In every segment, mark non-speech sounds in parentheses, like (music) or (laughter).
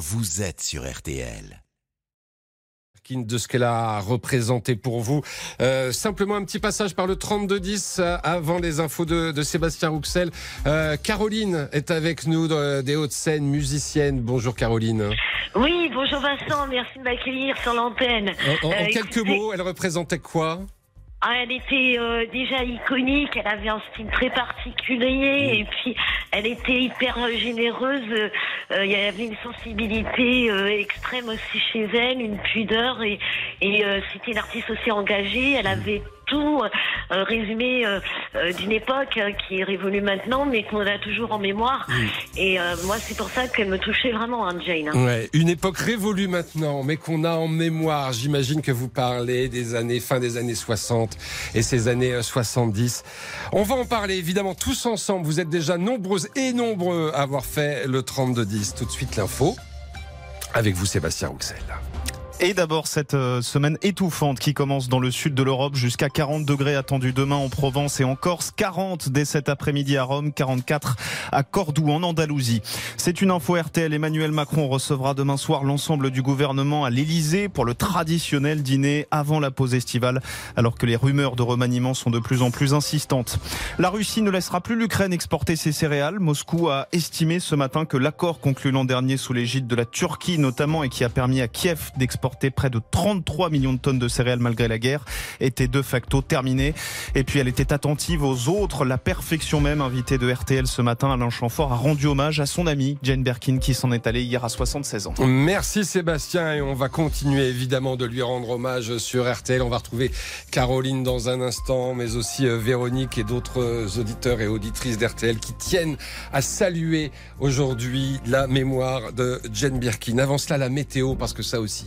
vous êtes sur RTL de ce qu'elle a représenté pour vous. Euh, simplement un petit passage par le 32-10 euh, avant les infos de, de Sébastien Rouxel. Euh, Caroline est avec nous des Hauts-de-Seine, musicienne. Bonjour Caroline. Oui, bonjour Vincent, merci de m'accueillir sur l'antenne. En, en quelques mots, elle représentait quoi? Ah, elle était euh, déjà iconique, elle avait un style très particulier et puis elle était hyper généreuse. Euh, il y avait une sensibilité euh, extrême aussi chez elle, une pudeur et, et c'était une artiste aussi engagée. Elle avait tout euh, résumé euh, euh, d'une époque qui est révolue maintenant, mais qu'on a toujours en mémoire. Et moi, c'est pour ça qu'elle me touchait vraiment, hein, Jane. Hein. Ouais, une époque révolue maintenant, mais qu'on a en mémoire. J'imagine que vous parlez des années, fin des années 60 et ces années 70. On va en parler évidemment tous ensemble. Vous êtes déjà nombreuses et nombreux à avoir fait le 32-10. Tout de suite l'info. Avec vous, Sébastien Rouxel. Et d'abord cette euh, semaine étouffante qui commence dans le sud de l'Europe jusqu'à 40 degrés attendus demain en Provence et en Corse, 40 dès cet après-midi à Rome, 44 à Cordoue en Andalousie. C'est une info RTL. Emmanuel Macron recevra demain soir l'ensemble du gouvernement à l'Elysée pour le traditionnel dîner avant la pause estivale alors que les rumeurs de remaniement sont de plus en plus insistantes. La Russie ne laissera plus l'Ukraine exporter ses céréales. Moscou a estimé ce matin que l'accord conclu l'an dernier sous l'égide de la Turquie notamment et qui a permis à Kiev d'exporter près de 33 millions de tonnes de céréales malgré la guerre était de facto terminée. Et puis elle était attentive aux autres. La perfection même, invitée de RTL ce matin, Alain Chamfort a rendu hommage à son amie Jane Birkin qui s'en est allée hier à 76 ans. Merci Sébastien et on va continuer évidemment de lui rendre hommage sur RTL. On va retrouver Caroline dans un instant, mais aussi euh, Véronique et d'autres auditeurs et auditrices d'RTL qui tiennent à saluer aujourd'hui la mémoire de Jane Birkin. Avant cela, la météo, parce que ça aussi,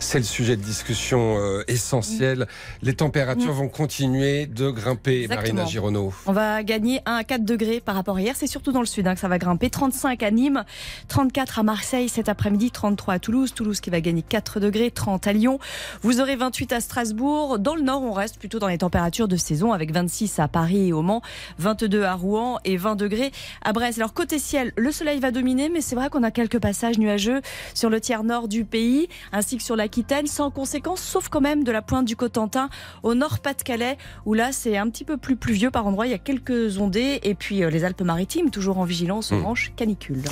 c'est le sujet de discussion euh, essentiel. Les températures mm. vont continuer de grimper, Marina Gironneau. On va gagner 1 à 4 degrés par rapport à hier. C'est surtout dans le sud hein, que ça va grimper. 35 à Nîmes, 34 à Marseille cet après-midi, 33 à Toulouse. Toulouse qui va gagner 4 degrés, 30 à Lyon. Vous aurez 28 à Strasbourg. Dans le nord, on reste plutôt dans les températures de saison avec 26 à Paris et au Mans, 22 à Rouen et 20 degrés à Brest. Alors côté ciel, le soleil va dominer, mais c'est vrai qu'on a quelques passages nuageux sur le tiers nord du pays, ainsi sur l'Aquitaine, sans conséquence, sauf quand même de la pointe du Cotentin au nord Pas-de-Calais, où là c'est un petit peu plus pluvieux par endroit, il y a quelques ondées, et puis euh, les Alpes-Maritimes, toujours en vigilance hmm. orange canicule.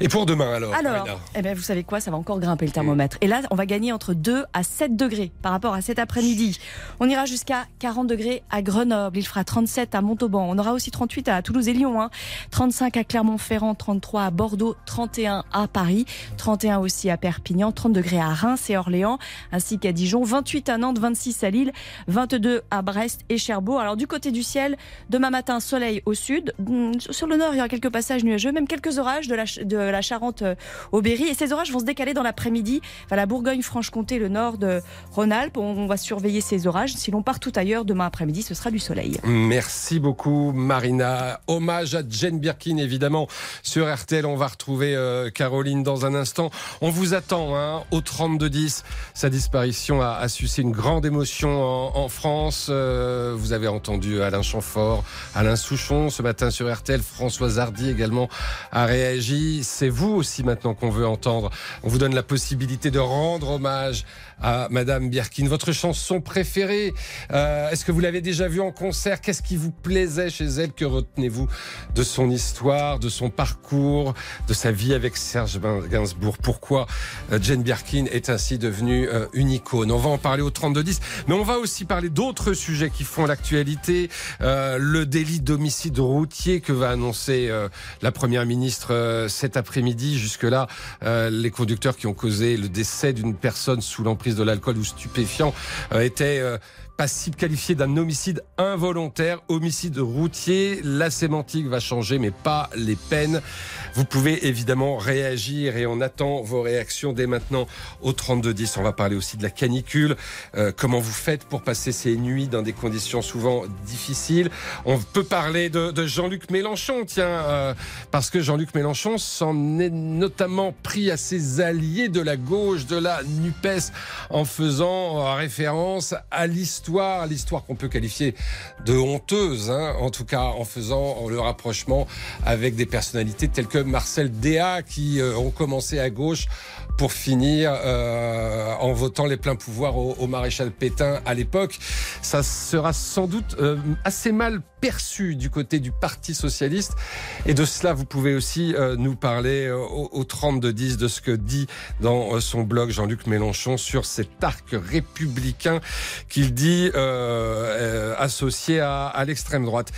Et pour demain alors Alors, eh bien, vous savez quoi, ça va encore grimper le thermomètre. Et là, on va gagner entre 2 à 7 degrés par rapport à cet après-midi. On ira jusqu'à 40 degrés à Grenoble, il fera 37 à Montauban, on aura aussi 38 à Toulouse et Lyon, hein. 35 à Clermont-Ferrand, 33 à Bordeaux, 31 à Paris, 31 aussi à Perpignan, 30 degrés à Reims et Orléans, ainsi qu'à Dijon, 28 à Nantes, 26 à Lille, 22 à Brest et Cherbourg. Alors du côté du ciel, demain matin, soleil au sud. Mm, sur le nord, il y aura quelques passages nuageux, même quelques orages de la, de la Charente euh, au Berry. Et ces orages vont se décaler dans l'après-midi vers la Bourgogne-Franche-Comté, le nord de Rhône-Alpes. On va surveiller ces orages. Si l'on part tout ailleurs, demain après-midi, ce sera du soleil. Merci beaucoup, Marina. Hommage à Jane Birkin, évidemment. Sur RTL, on va retrouver euh, Caroline dans un instant. On vous attend hein, au 3210. Sa disparition a, suscité une grande émotion en, France. Euh, vous avez entendu Alain Chamfort, Alain Souchon ce matin sur RTL. Françoise Hardy également a réagi. C'est vous aussi maintenant qu'on veut entendre. On vous donne la possibilité de rendre hommage à Madame Birkin. Votre chanson préférée, euh, est-ce que vous l'avez déjà vue en concert? Qu'est-ce qui vous plaisait chez elle? Que retenez-vous de son histoire, de son parcours, de sa vie avec Serge Gainsbourg? Pourquoi euh, Jane Birkin est ainsi devenue euh, une icône? On va en parler au 32-10, mais on va aussi parler d'autres sujets qui font l'actualité. le délit d'homicide routier que va annoncer la Première ministre cet après-midi. Jusque-là, les conducteurs qui ont causé le décès d'une personne sous l'emprise de l'alcool ou stupéfiant euh, était euh, passible qualifié d'un homicide involontaire, homicide routier. La sémantique va changer, mais pas les peines. Vous pouvez évidemment réagir et on attend vos réactions dès maintenant au 3210. On va parler aussi de la canicule. Euh, comment vous faites pour passer ces nuits dans des conditions souvent difficiles? On peut parler de, de Jean-Luc Mélenchon, tiens, euh, parce que Jean-Luc Mélenchon s'en est notamment pris à ses alliés de la gauche, de la NUPES, en faisant référence à l'histoire l'histoire, qu'on peut qualifier de honteuse, hein, en tout cas en faisant le rapprochement avec des personnalités telles que Marcel Déa qui euh, ont commencé à gauche pour finir euh, en votant les pleins pouvoirs au, maréchal Pétain à l'époque. Ça sera sans doute euh, assez mal perçu du côté du Parti socialiste. Et de cela, vous pouvez aussi euh, nous parler au, au 32-10 de ce que dit dans son blog Jean-Luc Mélenchon sur cet arc républicain qu'il dit associé à l'extrême droite.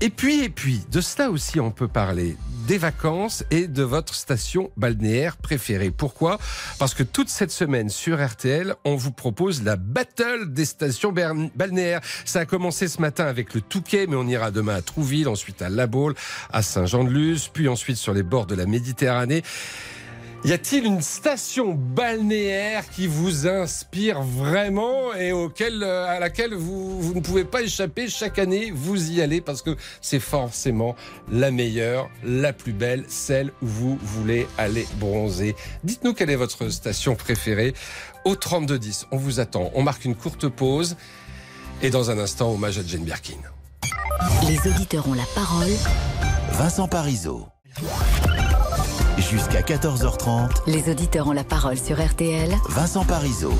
Et puis, et puis, de cela aussi, on peut parler des vacances et de votre station balnéaire préférée. Pourquoi? Parce que toute cette semaine sur RTL, on vous propose la battle des stations balnéaires. Ça a commencé ce matin avec le Touquet, mais on ira demain à Trouville, ensuite à La Baule, à Saint-Jean-de-Luz, puis ensuite sur les bords de la Méditerranée. Y a-t-il une station balnéaire qui vous inspire vraiment et auquel, euh, à laquelle vous, vous, ne pouvez pas échapper chaque année Vous y allez parce que c'est forcément la meilleure, la plus belle, celle où vous voulez aller bronzer. Dites-nous quelle est votre station préférée. Au 3210, on vous attend. On marque une courte pause et dans un instant, hommage à Jane Birkin. Les auditeurs ont la parole. Vincent Parisot. Jusqu'à 14h30. Les auditeurs ont la parole sur RTL. Vincent Parisot.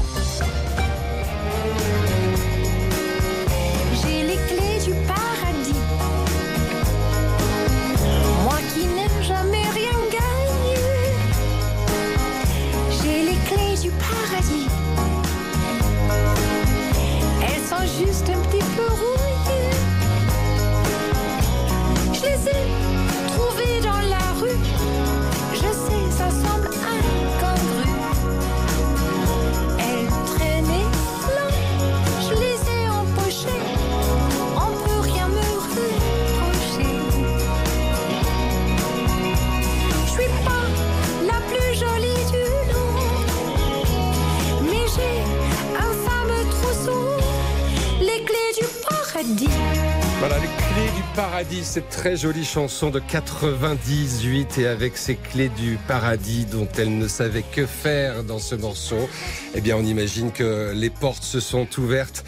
Cette très jolie chanson de 98 et avec ces clés du paradis dont elle ne savait que faire dans ce morceau, eh bien on imagine que les portes se sont ouvertes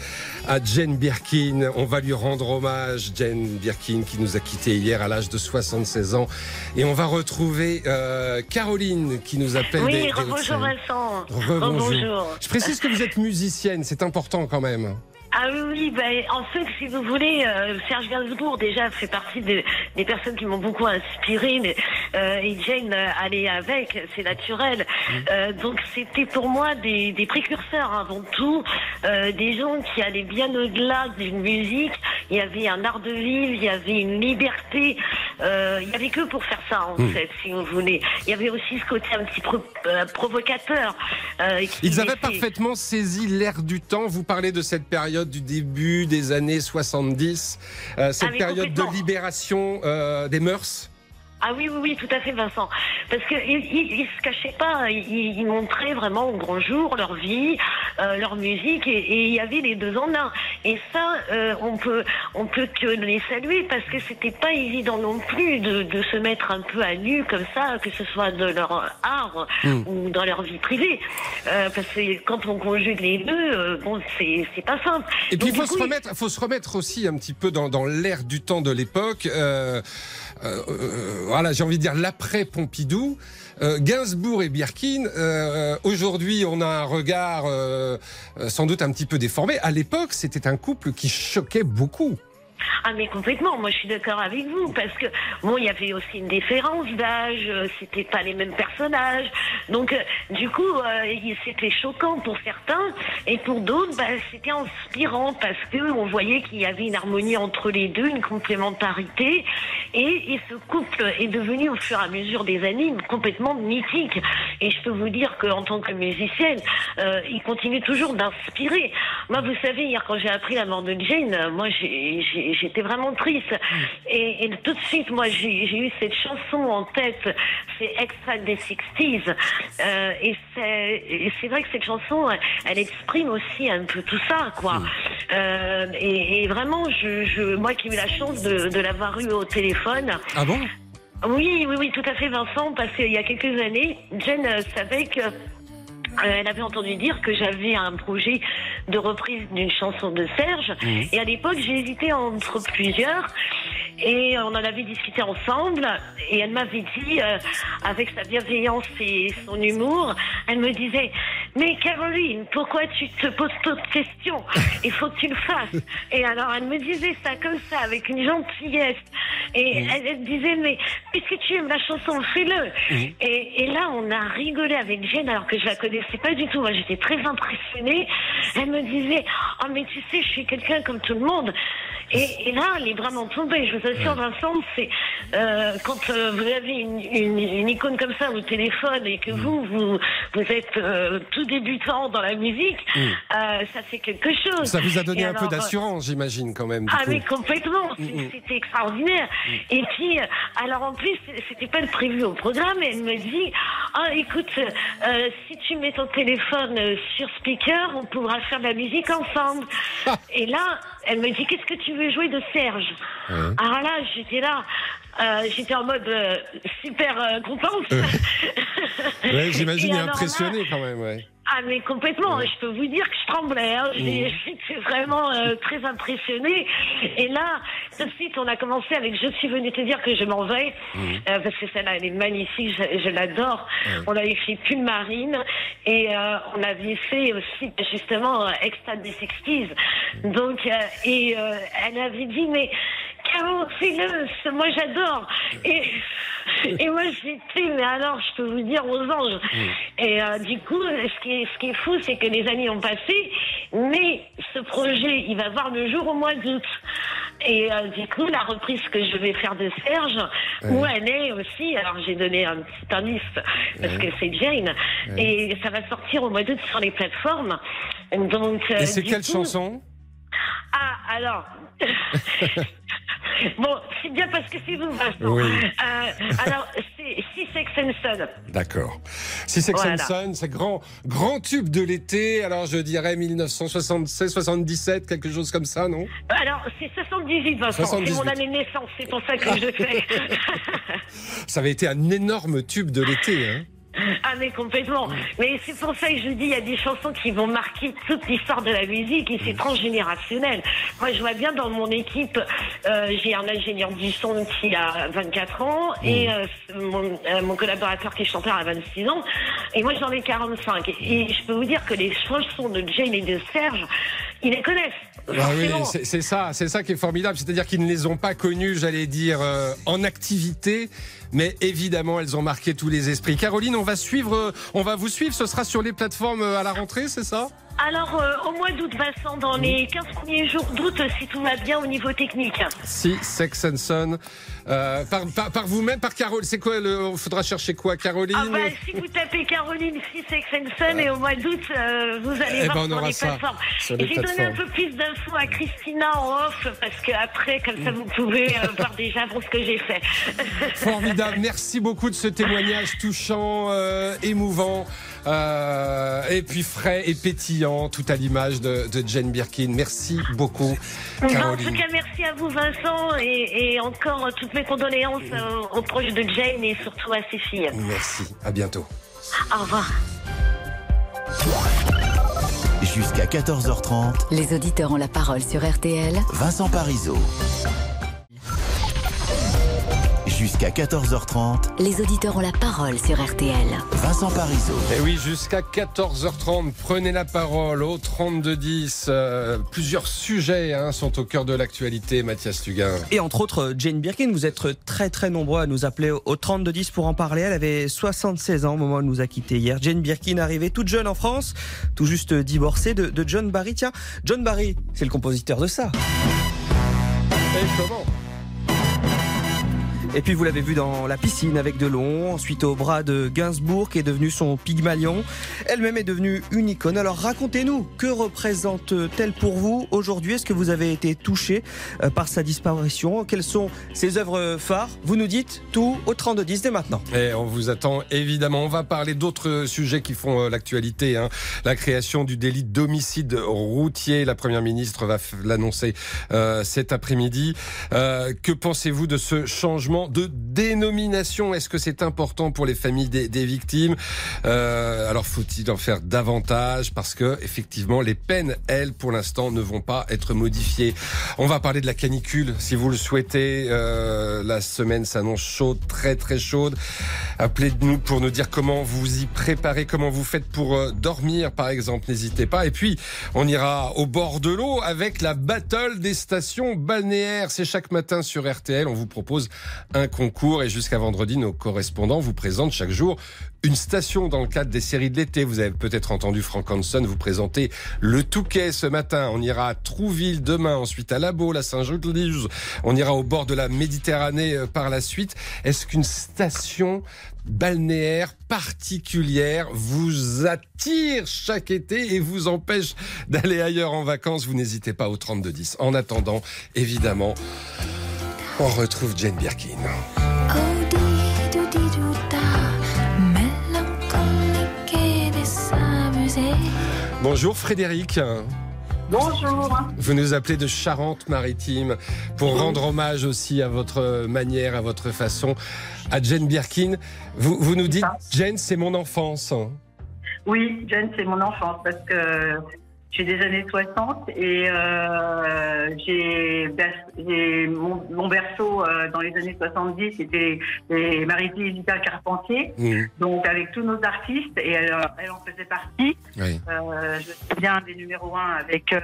à Jane Birkin. On va lui rendre hommage, Jane Birkin qui nous a quittés hier à l'âge de 76 ans. Et on va retrouver euh, Caroline qui nous appelle des, Oui, des. Vincent. Rebonjour. Je précise que vous êtes musicienne, c'est important quand même. Ah oui, oui, ben, en fait, si vous voulez, euh, Serge Gainsbourg déjà fait partie de- des personnes qui m'ont beaucoup inspiré, mais euh, et Jane euh, allait avec, c'est naturel. Euh, donc c'était pour moi des, des précurseurs avant tout, euh, des gens qui allaient bien au-delà d'une musique. Il y avait un art de vivre, il y avait une liberté. Euh, il y avait que pour faire ça en fait, si vous voulez. Il y avait aussi ce côté un petit euh, provocateur. euh, qui Ils avaient parfaitement saisi l'air du temps. Vous parlez de cette période du début des années 70, euh, cette Ah, période de libération euh, des mœurs. Ah oui, oui, oui, tout à fait, Vincent. Parce que ils, ils, se cachaient pas, ils, ils montraient vraiment au grand jour leur vie, euh, leur musique, et, il y avait les deux en un. Et ça, euh, on peut, on peut que les saluer parce que c'était pas évident non plus de, de se mettre un peu à nu comme ça, que ce soit de leur art Mm. ou dans leur vie privée. Euh, parce que quand on conjugue les deux, euh, bon, c'est, c'est pas simple. Et puis il faut se remettre, faut se remettre aussi un petit peu dans, dans l'air du temps de l'époque. Euh, euh, euh, voilà, j'ai envie de dire l'après Pompidou. Euh, Gainsbourg et Birkin. Aujourd'hui, on a un regard sans doute un petit peu déformé. À l'époque, c'était un couple qui choquait beaucoup. Ah mais complètement, moi je suis d'accord avec vous parce que bon il y avait aussi une différence d'âge, c'était pas les mêmes personnages, donc du coup c'était choquant pour certains et pour d'autres bah, c'était inspirant parce que on voyait qu'il y avait une harmonie entre les deux, une complémentarité et, et ce couple est devenu au fur et à mesure des années complètement mythique et je peux vous dire qu'en tant que musicienne euh, il continue toujours d'inspirer. Moi vous savez hier quand j'ai appris la mort de Jane, moi j'étais vraiment triste et, et tout de suite moi j'ai eu cette chanson en tête, c'est Extract des 60s euh, et c'est et c'est vrai que cette chanson elle, elle exprime aussi un peu tout ça quoi. Euh, et, et vraiment je, je moi qui ai eu la chance de, de l'avoir eu au téléphone. Ah bon? Oui, oui, oui, tout à fait, Vincent, parce qu'il y a quelques années, Jen euh, savait que. euh, elle avait entendu dire que j'avais un projet de reprise d'une chanson de Serge. Et à l'époque, j'ai hésité entre plusieurs. Et on en avait discuté ensemble. Et elle m'avait dit, euh, avec sa bienveillance et son humour, elle me disait, mais Caroline, pourquoi tu te poses de questions? Il faut que tu le fasses. Et alors, elle me disait ça comme ça, avec une gentillesse. Et elle, elle disait, mais puisque tu aimes la chanson, fais-le. Et, et là, on a rigolé avec Jane, alors que je la connaissais pas du tout. Moi, j'étais très impressionnée. Elle me disait, oh, mais tu sais, je suis quelqu'un comme tout le monde. Et, et là, elle est vraiment tombée. Je vous assure, Vincent, c'est euh, quand euh, vous avez une, une, une icône comme ça au téléphone et que vous, vous, vous êtes euh, tout débutant dans la musique, euh, ça fait quelque chose. Ça vous a donné Et un peu alors, d'assurance, j'imagine, quand même. ah coup. mais complètement, Mm, mm. c'était extraordinaire. Et puis, euh, alors en plus, c'était pas le prévu au programme. Elle me dit, ah écoute, euh, si tu mets ton téléphone euh, sur speaker, on pourra faire de la musique ensemble. Ah. Et là, elle me dit, qu'est-ce que tu veux jouer de Serge Alors là, j'étais là. euh, j'étais en mode euh, super euh, contente. (laughs) Ouais, j'imagine, Et il est alors là, impressionné quand même. Ouais. Ah mais complètement, je peux vous dire que je tremblais. Hein. (laughs) J'étais vraiment euh, très impressionnée. Et là, tout de suite, on a commencé avec Je suis venue te dire que je m'en vais, Euh, parce que celle-là, elle est magnifique, je, je l'adore. On avait fait Pull Marine et euh, on avait fait aussi justement euh, Extase des 60s. Donc, euh, et euh, elle avait dit, mais Caro, fais-le, moi j'adore. Et, (laughs) et moi j'étais, mais alors je peux vous dire aux anges. Et euh, du coup, ce qui est, ce qui est fou, c'est que les années ont passé, mais ce projet, il va voir le jour au mois d'août. Et euh, du coup, la reprise que je vais faire de Serge, où elle est aussi, alors j'ai donné un petit indice parce que c'est Jane, et ça va sortir au mois d'août sur les plateformes. Donc, euh, Et c'est quelle coup- chanson? Ah, alors. (laughs) bon, c'est bien parce que c'est vous, Vincent. Oui. Euh, alors, c'est Six Sex and Son. D'accord. Si c'est Voilà. C'est grand, grand tube de l'été. Alors je dirais 1976, 77, quelque chose comme ça, non? Alors, c'est 78, Vincent. 78. C'est mon année de naissance, c'est pour ça que je fais. (laughs) Ça avait été un énorme tube de l'été. Hein ah, mais complètement. Mais c'est pour ça que je dis, il y a des chansons qui vont marquer toute l'histoire de la musique et c'est transgénérationnel. Moi, je vois bien dans mon équipe, euh, j'ai un ingénieur du son qui a 24 ans et euh, mon, euh, mon collaborateur qui est chanteur a 26 ans et moi j'en ai 45. Et je peux vous dire que les chansons de Jane et de Serge, ils les connaissent. Ah oui, c'est ça, c'est ça qui est formidable. C'est-à-dire qu'ils ne les ont pas connues, j'allais dire, euh, en activité, mais évidemment, elles ont marqué tous les esprits. Caroline, on va suivre, euh, on va vous suivre. Ce sera sur les plateformes euh, à la rentrée, c'est ça? Alors, euh, au mois d'août, Vincent, dans les 15 premiers jours d'août, si tout va bien au niveau technique. Si Sex and Son, euh, par, par, par vous-même, par Caroline. C'est quoi le Faudra chercher quoi, Caroline Ah bah, si vous tapez Caroline Six Sex and Son et au mois d'août, euh, vous allez Eh voir ben, on sur aura les ça plateformes. sur les J'ai donné un peu plus d'infos à Christina en off parce que après, comme ça, vous pouvez euh, (laughs) voir déjà pour ce que j'ai fait. Formidable. Merci beaucoup de ce témoignage touchant, euh, émouvant, euh, et puis frais et pétillant, tout à l'image de, de Jane Birkin. Merci beaucoup, Bah, en tout Caroline. cas, merci à vous, Vincent, et, et encore toutes mes condoléances euh, aux proches de Jane et surtout à ses filles. Merci. À bientôt. Au revoir. Jusqu'à 14h30, Les auditeurs ont la parole sur RTL. Vincent Parisot. Jusqu'à 14h30, Les auditeurs ont la parole sur RTL. Vincent Parisot. Et oui, jusqu'à 14h30, prenez la parole au 3210. Euh, plusieurs sujets hein, sont au cœur de l'actualité, Mathias Tuguin. Et entre autres, Jane Birkin, vous êtes très très nombreux à nous appeler au 3210 pour en parler. Elle avait 76 ans au moment où elle nous a quittés hier. Jane Birkin arrivée toute jeune en France, tout juste divorcée de, de John Barry. Tiens, John Barry, c'est le compositeur de ça. Et comment Et puis vous l'avez vu dans la piscine avec Delon, ensuite au bras de Gainsbourg qui est devenu son Pygmalion. Elle-même est devenue une icône. Alors racontez-nous, que représente-t-elle pour vous aujourd'hui? Est-ce que vous avez été touché euh, par sa disparition? Quelles sont ses œuvres phares? Vous nous dites tout au 3210 dès maintenant. On vous attend évidemment. On va parler d'autres sujets qui font euh, l'actualité. hein. La création du délit d'homicide routier. La première ministre va l'annoncer euh, cet après-midi. Euh, que pensez-vous de ce changement de dénomination. Est-ce que c'est important pour les familles des, des victimes Euh, Alors faut-il en faire davantage Parce que effectivement, les peines, elles, pour l'instant, ne vont pas être modifiées. On va parler de la canicule, si vous le souhaitez. Euh, la semaine s'annonce chaude, très très chaude. Appelez-nous pour nous dire comment vous y préparez, comment vous faites pour euh, dormir, par exemple. N'hésitez pas. Et puis, on ira au bord de l'eau avec la battle des stations balnéaires. C'est chaque matin sur RTL. On vous propose un concours et jusqu'à vendredi, nos correspondants vous présentent chaque jour une station dans le cadre des séries de l'été. Vous avez peut-être entendu Frank Hanson vous présenter le Touquet ce matin. On ira à Trouville demain, ensuite à Labo, la Saint-Jean-de-Luz. On ira au bord de la Méditerranée euh, par la suite. Est-ce qu'une station balnéaire particulière vous attire chaque été et vous empêche d'aller ailleurs en vacances? Vous n'hésitez pas au 3210. En attendant, évidemment, on retrouve Jane Birkin. Bonjour Frédéric. Bonjour. Vous nous appelez de Charente-Maritime pour rendre hommage aussi à votre manière, à votre façon, à Jane Birkin. Vous, vous nous dites, Jane, c'est mon enfance. Oui, Jane, c'est mon enfance parce que je suis des années 60 et euh, j'ai mon, mon berceau euh, dans les années 70, c'était Vita Carpentier, Mmh, donc avec tous nos artistes et elle, euh, elle en faisait partie. oui. Euh, je me souviens des numéros 1 avec, euh,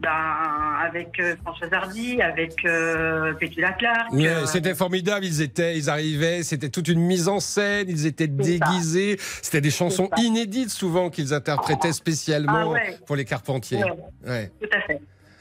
ben, avec euh, Françoise Hardy, avec euh, Petula Clark. Euh, C'était formidable, ils étaient, ils arrivaient, c'était toute une mise en scène, ils étaient déguisés, c'était des chansons inédites souvent qu'ils interprétaient spécialement Ah ouais. pour les Carpentiers. Ouais. Ouais. Tout à fait.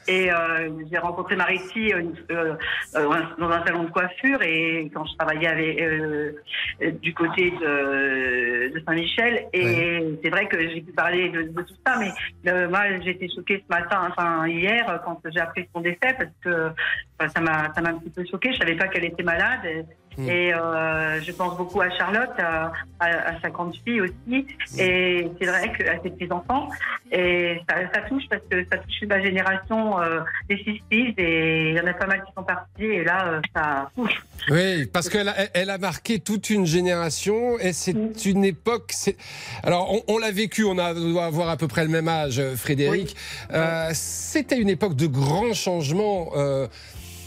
Et euh, j'ai rencontré Marie-Ti euh, euh, euh, dans un salon de coiffure et quand je travaillais avec, du côté de, de Saint-Michel. Et c'est vrai que j'ai pu parler de, de tout ça, mais moi j'ai été choquée ce matin, enfin hier, quand j'ai appris son décès parce que enfin, ça m'a ça m'a un petit peu choquée. Je savais pas qu'elle était malade. Et, Mm. et, euh, je pense beaucoup à Charlotte, à, à, à sa grande fille aussi. Et c'est vrai qu'à ses petits enfants. Et ça, ça touche parce que ça touche ma génération euh, des 6 et il y en a pas mal qui sont partis et là euh, ça touche. Oui, parce qu'elle a, elle a marqué toute une génération et c'est une époque. c'est- Alors, on, on l'a vécu, on, a, on doit avoir à peu près le même âge, euh, Frédéric. Euh, C'était une époque de grands changements.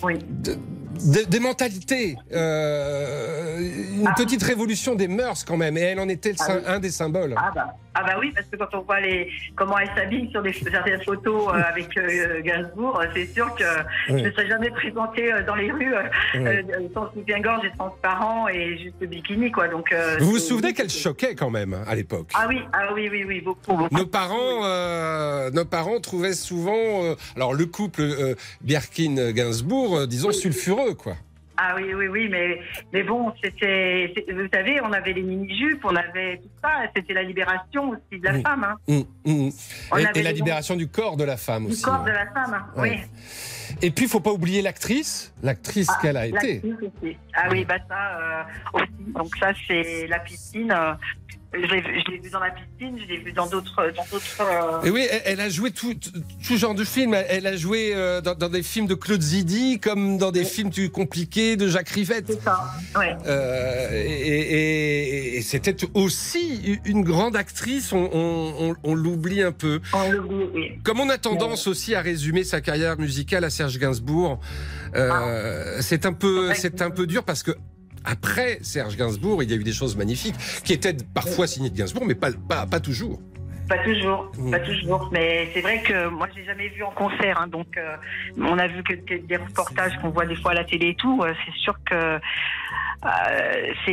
Oui. de- de- des mentalités, euh, une Ah. petite révolution des mœurs quand même, et elle en était Ah oui. un des symboles. Ah bah, ah bah oui, parce que quand on voit les, comment elle s'habille sur des, certaines photos euh, avec euh, Gainsbourg, c'est sûr que je ne serais jamais présentée dans les rues Oui. sans soutien-gorge et transparent et juste bikini, quoi. Donc, Vous vous souvenez qu'elle choquait quand même à l'époque? Ah oui, ah oui, oui, oui, beaucoup. beaucoup. Nos parents, nos parents trouvaient souvent, alors le couple Birkin-Gainsbourg, euh, disons sulfureux, quoi. Ah oui, oui, oui, mais, mais bon, c'était, vous savez, on avait les mini-jupes, on avait tout ça, c'était la libération aussi de la Oui. femme, hein, hum. On Et, avait et la libération du corps de la femme du aussi. corps de la femme, hein, Ouais. oui. Et puis, il faut pas oublier l'actrice, l'actrice Ah, qu'elle a été. Aussi. Ah oui, bah ça euh, aussi. Donc ça, c'est la piscine. euh, je l'ai vu- dans la piscine, je l'ai vu dans d'autres, dans d'autres. euh, Et oui, elle, elle a joué tout, tout- genre de films. Elle, a joué euh, dans, dans des films de Claude Zidi, comme dans des films plus compliqués de Jacques Rivette. C'est ça. Ouais. Euh, et et- et c'était aussi une grande actrice, on, on- on- on l'oublie un peu. On l'oublie, oui. Comme on a tendance aussi à résumer sa carrière musicale à Serge Gainsbourg, euh, c'est un peu, c'est un peu dur parce que après Serge Gainsbourg, il y a eu des choses magnifiques qui étaient parfois signées de Gainsbourg, mais pas, pas, pas toujours. Pas toujours, Mm. pas toujours. Mais c'est vrai que moi, j'ai jamais vu en concert. hein, donc, euh, on a vu que des- reportages qu'on voit des fois à la télé et tout. euh, c'est sûr que euh, c'est,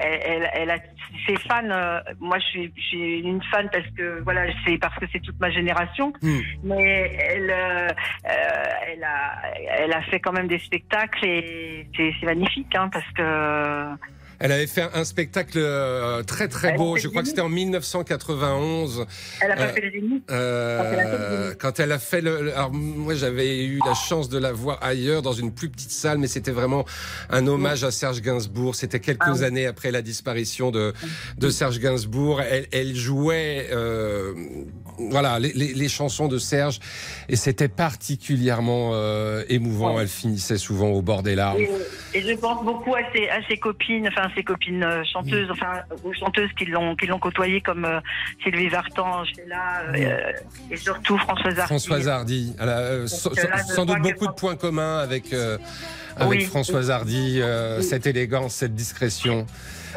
elle, elle, a ses fans. moi, je suis, je suis une fan parce que voilà, c'est parce que c'est toute ma génération. Mm. Mais elle, elle a, elle a fait quand même des spectacles et c'est, c'est magnifique, hein, parce que Elle avait fait un, spectacle euh, très très Elle beau. Je crois que c'était en 1991. Elle a pas Euh, fait les Euh, quand elle a fait le, alors moi j'avais eu la chance de la voir ailleurs dans une plus petite salle, mais c'était vraiment un hommage à Serge Gainsbourg. C'était quelques Ah oui. années après la disparition de de Serge Gainsbourg. Elle, elle jouait, euh, voilà, les, les- les chansons de Serge, et c'était particulièrement euh, émouvant. Ouais. Elle finissait souvent au bord des larmes. Et, et je pense beaucoup à ses, à ses copines, enfin ses copines euh, chanteuses, Mm. enfin aux chanteuses qui l'ont qui l'ont côtoyée comme euh, Sylvie Vartan, Sheila, euh, et surtout Françoise Hardy. Françoise Hardy, elle a sans, là, doute que beaucoup de points communs avec avec. Françoise Hardy, cette élégance, cette discrétion.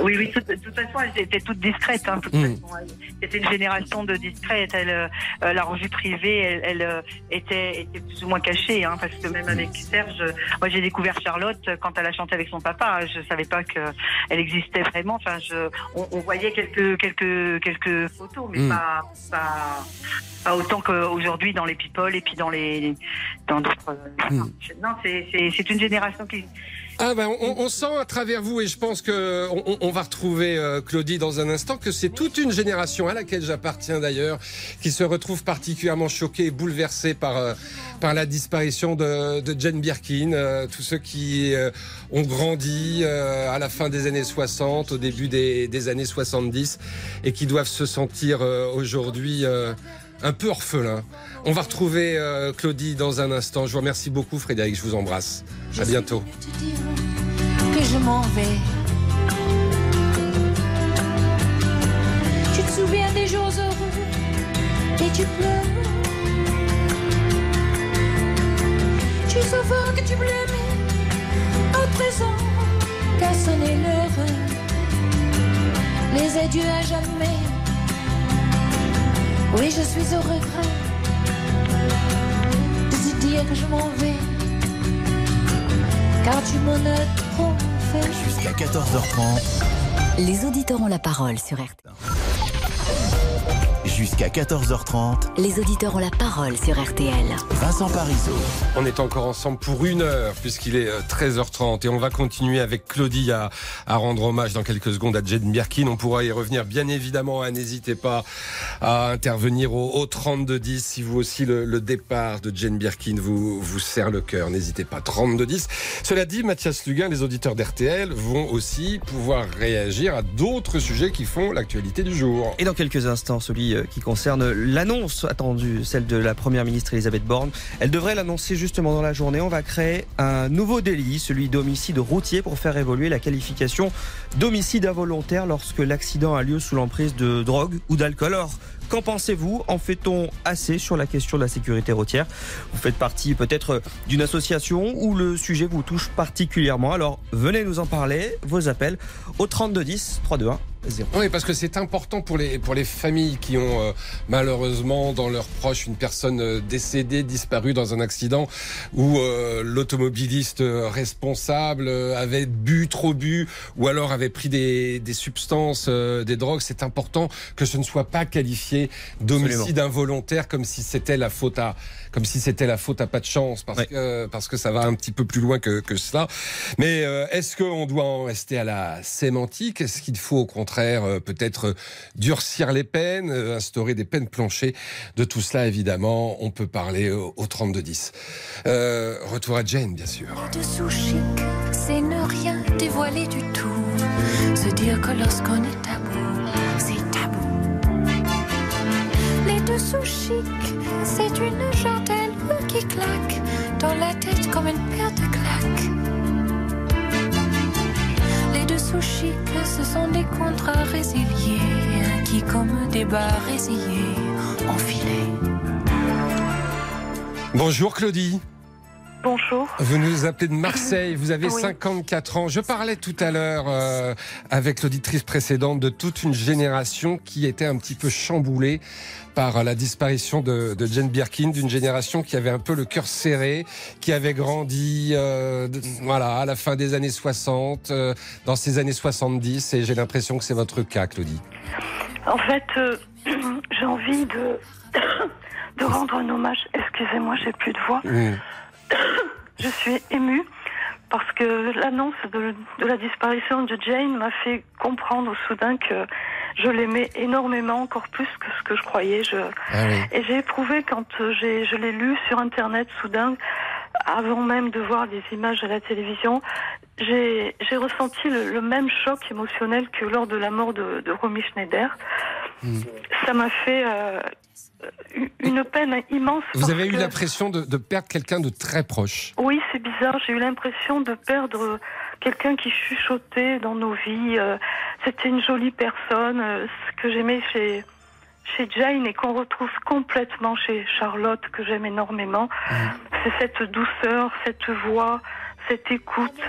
Oui, oui, de toute façon, elles étaient toutes discrètes. Hein, toute Mm. elles- C'était une génération de discrètes. Elle, euh, la revue privée, elle, elle, euh, était, était plus ou moins cachée, hein, parce que même avec Serge, moi j'ai découvert Charlotte quand elle a chanté avec son papa. Je savais pas que elle existait vraiment. Enfin, je, on, on voyait quelques quelques quelques photos, mais Mm. pas, pas pas autant qu'aujourd'hui dans les people et puis dans les dans d'autres. euh, Mm. Non, c'est c'est c'est une génération qui Ah ben, on, sent à travers vous, et je pense que on, va retrouver euh, Claudie dans un instant, que c'est toute une génération à laquelle j'appartiens d'ailleurs, qui se retrouve particulièrement choquée et bouleversée par euh, par la disparition de, de Jane Birkin. euh, tous ceux qui ont grandi à la fin des années 60, au début des, des années 70, et qui doivent se sentir aujourd'hui. Un peu orphelin. On va retrouver euh, Claudie dans un instant. Je vous remercie beaucoup, Frédéric. Je vous embrasse. À bientôt. Je te dire que je m'en vais. Tu te souviens des jours heureux et tu pleures. Tu sauves que tu m'aimais. À présent, qu'à sonner l'heure. Les adieux à jamais. Oui, je suis au regret de te dire que je m'en vais. Car tu m'en as trop fait. Jusqu'à 14h30, Les auditeurs ont la parole sur RTL. Jusqu'à 14h30, Les auditeurs ont la parole sur RTL. Vincent Parisot. On est encore ensemble pour une heure puisqu'il est euh, 13h30 et on va continuer avec Claudie à, à rendre hommage dans quelques secondes à Jane Birkin. On pourra y revenir bien évidemment. hein, N'hésitez pas à intervenir au, au 3210 si vous aussi le, le départ de Jane Birkin vous, vous serre le cœur. N'hésitez pas 3210. Cela dit, Mathias Luguin, les auditeurs d'RTL vont aussi pouvoir réagir à d'autres sujets qui font l'actualité du jour. Et dans quelques instants, celui euh, qui concerne l'annonce attendue, celle de la Première ministre Elisabeth Borne. Elle devrait l'annoncer justement dans la journée. On va créer un nouveau délit, celui d'homicide routier, pour faire évoluer la qualification d'homicide involontaire lorsque l'accident a lieu sous l'emprise de drogue ou d'alcool. Alors, Qu'en pensez-vous? En fait-on assez sur la question de la sécurité routière? Vous faites partie peut-être d'une association où le sujet vous touche particulièrement. Alors venez nous en parler. Vos appels au 3210 321 0. Oui, parce que c'est important pour les, pour les familles qui ont euh, malheureusement dans leurs proches une personne euh, décédée, disparue dans un accident où euh, l'automobiliste euh, responsable euh, avait bu, trop bu, ou alors avait pris des, des substances, euh, des drogues. C'est important que ce ne soit pas qualifié d'homicide involontaire comme si c'était la faute à, comme si c'était la faute à pas de chance, parce Ouais. que parce que ça va un petit peu plus loin que, que cela. Mais euh, est-ce qu'on doit en rester à la sémantique? Est-ce qu'il faut au contraire euh, peut-être euh, durcir les peines, euh, instaurer des peines planchées De tout cela, évidemment, on peut parler au, au 32-10. Euh, retour à Jane, bien sûr. dessous chic, c'est ne rien dévoiler du tout. Se dire que lorsqu'on est tabou, c'est tabou. Les dessous chic, c'est une chantelle qui claque dans la tête comme une paire de claques. Ce sont des contrats résiliés qui, comme des bas résillés, enfilés. Bonjour Claudie. Bonjour. Vous nous appelez de Marseille, vous avez Oui. 54 ans. Je parlais tout à l'heure euh, avec l'auditrice précédente de toute une génération qui était un petit peu chamboulée par la disparition de, de Jane Birkin, d'une génération qui avait un peu le cœur serré, qui avait grandi euh, voilà, à la fin des années 60, euh, dans ces années 70, et j'ai l'impression que c'est votre cas, Claudie. En fait, euh, (clears throat) j'ai envie de, (coughs) de rendre un hommage. Excusez-moi, j'ai plus de voix. (coughs) Je suis émue parce que l'annonce de, de la disparition de Jane m'a fait comprendre soudain que je l'aimais énormément, encore plus que ce que je croyais. Je... Ah oui. Et j'ai éprouvé quand je l'ai lu sur Internet soudain, avant même de voir des images à la télévision, j'ai, j'ai ressenti le, le même choc émotionnel que lors de la mort de, de Romy Schneider. Ça m'a fait euh, une peine immense. Vous avez eu que- l'impression de, de perdre quelqu'un de très proche. oui, c'est bizarre. J'ai eu l'impression de perdre quelqu'un qui chuchotait dans nos vies. Euh, C'était une jolie personne. Euh, Ce que j'aimais chez chez Jane et qu'on retrouve complètement chez Charlotte, que j'aime énormément, c'est cette douceur, cette voix, cette écoute.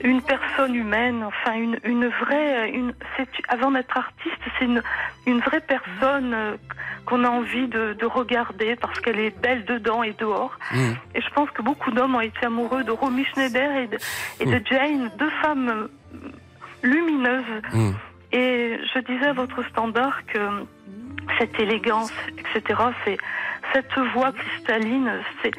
Une personne humaine, enfin une, une vraie, une, c'est, avant d'être artiste, c'est une, une vraie personne euh, qu'on a envie de, de regarder parce qu'elle est belle dedans et dehors. Mm. Et je pense que beaucoup d'hommes ont été amoureux de Romy Schneider et de, et de Jane, deux femmes euh, lumineuses. Mm. Et je disais à votre standard que cette élégance, etc., c'est cette voix cristalline, c'est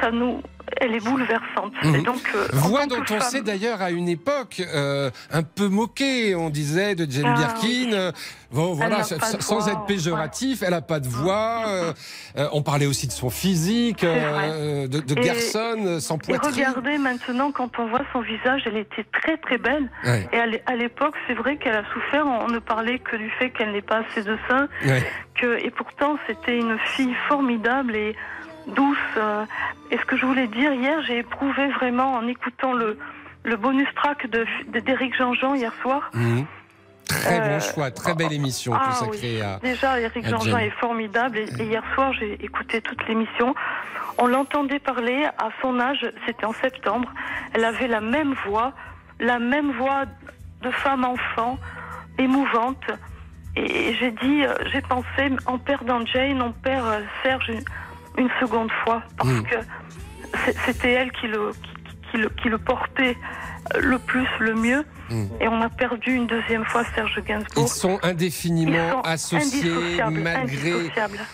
ça nous, elle est bouleversante. Et donc, euh, en Voix dont on femme- sait d'ailleurs à une époque euh, un peu moquée, on disait de Jane Ah, Birkin. euh, Bon, voilà, n'a sans, voix, être péjoratif, elle a pas de voix. on parlait aussi de son physique, de, de Et- euh, sans Et poitrine. regardez maintenant, quand on voit son visage, elle était très très belle. Ouais. Et à l'é- à l'époque, c'est vrai qu'elle a souffert. On ne parlait que du fait qu'elle n'ait pas assez de seins. Ouais. Que, et pourtant, c'était une fille formidable et douce. euh. Et ce que je voulais dire hier, j'ai éprouvé vraiment en écoutant le, le bonus track de- d'Éric Jean-Jean hier soir. Mhm. Très bon Euh, choix, très belle émission Ah consacrée oui. à. Déjà, Eric à Jean-Jean est formidable. Et, et hier soir, j'ai écouté toute l'émission. On l'entendait parler à son âge, c'était en septembre. Elle avait la même voix, la même voix de femme-enfant, émouvante. Et j'ai dit, euh, j'ai pensé, en perdant Jane, on perd Serge une, seconde fois. Parce Mm. que c'était elle qui le, qui, qui le, qui le portait le plus, le mieux. Mm. Et on a perdu une deuxième fois Serge Gainsbourg. Ils sont indéfiniment Ils sont associés malgré,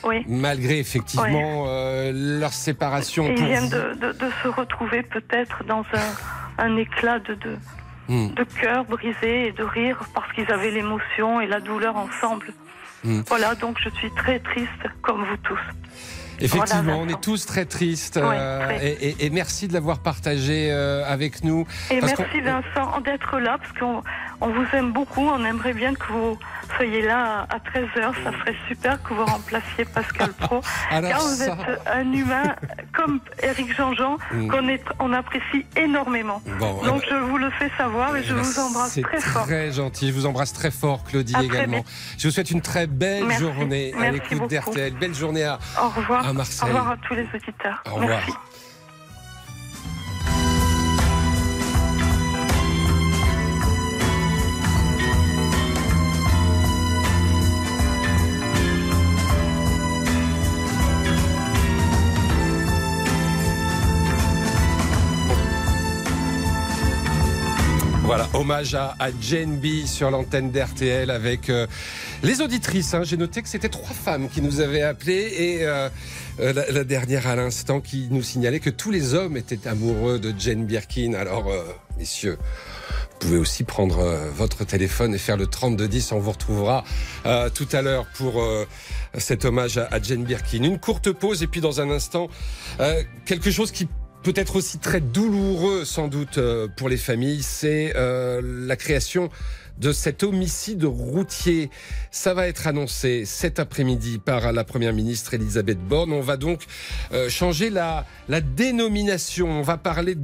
oui. malgré effectivement euh, leur séparation. Et ils viennent de, de- de se retrouver peut-être dans un, un éclat de, de, Mm. de cœur brisé et de rire parce qu'ils avaient l'émotion et la douleur ensemble. Voilà, donc je suis très triste, comme vous tous. Effectivement, Voilà, on est tous très tristes Ouais, euh, très. et, et- et merci de l'avoir partagé euh, avec nous. Et Parce merci Vincent d'être là parce qu'on on vous aime beaucoup. On aimerait bien que vous soyez là à 13h. Ça serait super que vous remplaciez Pascal Pro. (laughs) Alors car vous ça- êtes un humain comme Eric Jean-Jean Mm. qu'on on apprécie énormément. Bon, Donc eh je vous le fais savoir et je vous embrasse C'est très fort. très gentil. Je vous embrasse très fort, Claudie, À très également. Je vous souhaite une très belle Merci. journée à Merci l'écoute beaucoup. d'RTL. Belle journée à, Au revoir. à Marseille. Au revoir à tous les auditeurs. Au revoir. Merci. Voilà, hommage à, à Jane B sur l'antenne d'RTL avec euh, les auditrices. hein. J'ai noté que c'était trois femmes qui nous avaient appelé et euh, euh, la, la dernière à l'instant qui nous signalait que tous les hommes étaient amoureux de Jane Birkin. Alors, euh, messieurs, vous pouvez aussi prendre euh, votre téléphone et faire le 3210. On vous retrouvera euh, tout à l'heure pour cet hommage à, à Jane Birkin. Une courte pause et puis dans un instant, quelque chose qui peut être aussi très douloureux sans doute pour les familles, c'est euh, la création de cet homicide routier. Ça va être annoncé cet après-midi par la Première ministre Elisabeth Borne. On va donc euh, changer la, la dénomination. On va parler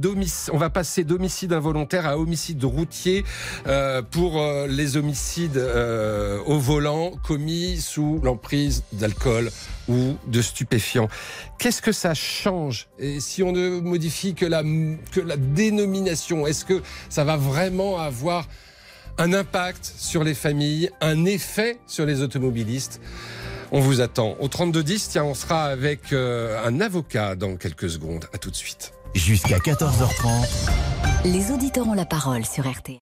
on va passer d'homicide involontaire à homicide routier euh, pour euh, les homicides au volant commis sous l'emprise d'alcool ou de stupéfiants. Qu'est-ce que ça change? Et si on ne modifie que la, que la dénomination, est-ce que ça va vraiment avoir un impact sur les familles, un effet sur les automobilistes On vous attend. Au 3210, tiens, on sera avec euh, un avocat dans quelques secondes. À tout de suite. Jusqu'à 14h30, Les auditeurs ont la parole sur RT.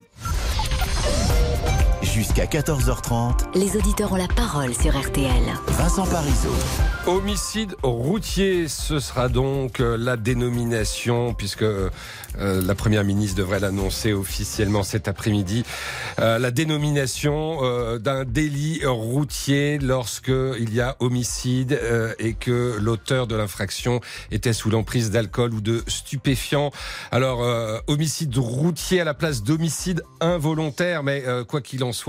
Jusqu'à 14h30, Les auditeurs ont la parole sur RTL. Vincent Parisot. Homicide routier, ce sera donc euh, la dénomination, puisque euh, la Première ministre devrait l'annoncer officiellement cet après-midi, euh, la dénomination euh, d'un délit routier lorsque il y a homicide euh, et que l'auteur de l'infraction était sous l'emprise d'alcool ou de stupéfiants. Alors, euh, homicide routier à la place d'homicide involontaire, mais euh, quoi qu'il en soit,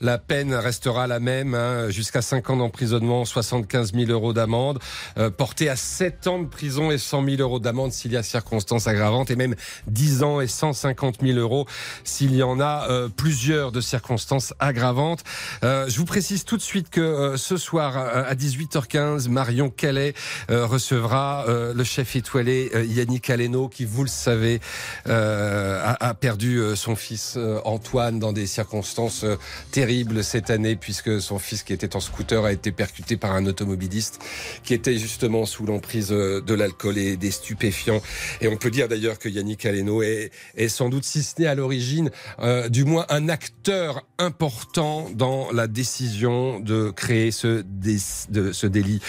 la peine restera la même, hein, jusqu'à 5 ans d'emprisonnement, 75 000 euros d'amende, euh, porté à 7 ans de prison et 100 000 euros d'amende s'il y a circonstances aggravantes, et même 10 ans et 150 000 euros s'il y en a euh, plusieurs de circonstances aggravantes. Euh, je vous précise tout de suite que euh, ce soir à 18h15, Marion Calais recevra le chef étoilé Yannick Aleno, qui, vous le savez, a, perdu son fils Antoine dans des circonstances euh, terribles cette année, puisque son fils qui était en scooter a été percuté par un automobiliste qui était justement sous l'emprise euh, de l'alcool et des stupéfiants. Et on peut dire d'ailleurs que Yannick Aleno est, sans doute, si ce n'est à l'origine, euh, du moins un acteur important dans la décision de créer ce, délit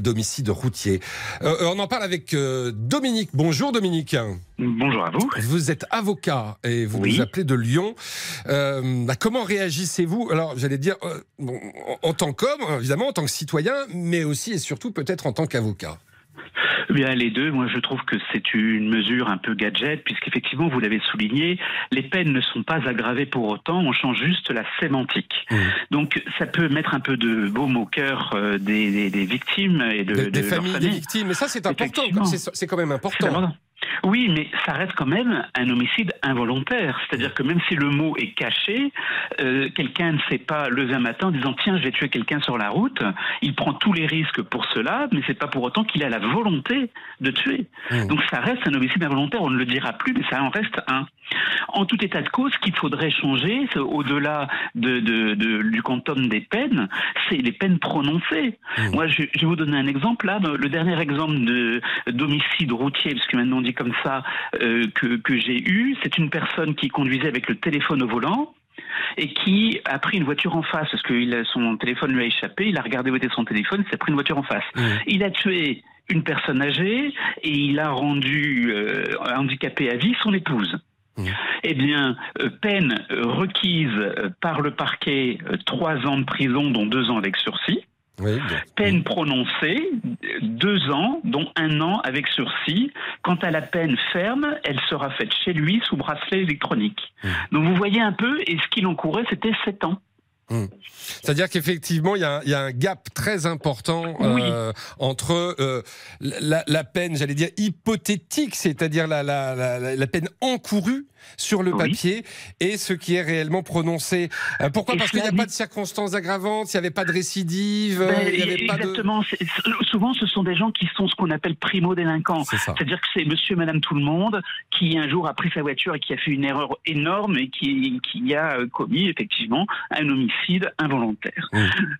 d'homicide routier. On en parle avec Dominique. Bonjour Dominique. Bonjour à vous. Vous êtes avocat et vous Oui. nous appelez de Lyon. Euh, bah, comment réagissez-vous? Alors, j'allais dire, euh, bon, en, tant qu'homme, évidemment, en tant que citoyen, mais aussi et surtout peut-être en tant qu'avocat. Eh Bien, les deux, moi je trouve que c'est une mesure un peu gadget, puisqu'effectivement, vous l'avez souligné, les peines ne sont pas aggravées pour autant, on change juste la sémantique. Mmh. Donc ça peut mettre un peu de baume au cœur euh, des, des- des victimes et de, Des, de des familles, des familles. victimes. Mais ça, c'est important. C'est quand même important. Oui, mais ça reste quand même un homicide involontaire. C'est-à-dire que même si le mot est caché, euh, quelqu'un ne s'est pas levé un matin en disant tiens, je vais tuer quelqu'un sur la route. Il prend tous les risques pour cela, mais c'est pas pour autant qu'il a la volonté de tuer. Mmh. Donc ça reste un homicide involontaire. On ne le dira plus, mais ça en reste un. En tout état de cause, ce qu'il faudrait changer, au-delà de, de- de- du quantum des peines, c'est les peines prononcées. Mmh. Moi, je, je vais vous donner un exemple. Là, le dernier exemple de d'homicide routier, parce que maintenant on dit comme ça, euh, que, que j'ai eu, c'est une personne qui conduisait avec le téléphone au volant et qui a pris une voiture en face parce que son téléphone lui a échappé. Il a regardé où était son téléphone, il s'est pris une voiture en face. Mmh. Il a tué une personne âgée et il a rendu euh, handicapé à vie son épouse. Mmh. Eh bien, euh, peine requise euh, par le parquet, trois ans de prison, dont deux ans avec sursis. Oui. Peine prononcée, deux ans, dont un an avec sursis. Quant à la peine ferme, elle sera faite chez lui sous bracelet électronique. Mmh. Donc vous voyez un peu, et ce qu'il encourait, c'était sept ans. C'est-à-dire qu'effectivement, il y, a un- il y a un gap très important euh, entre euh, la, la peine, j'allais dire hypothétique, c'est-à-dire la, la, la, la peine encourue sur le Oui. papier, et ce qui est réellement prononcé. Euh, pourquoi? Parce qu'il n'y a pas de circonstances aggravantes, il n'y avait pas de récidive, euh, Ben, il n'y avait pas de... exactement. Souvent, ce sont des gens qui sont ce qu'on appelle primo-délinquants. C'est-à-dire que c'est monsieur, madame, tout le monde qui un jour a pris sa voiture et qui a fait une erreur énorme et qui, qui a euh, commis effectivement un homicide involontaire.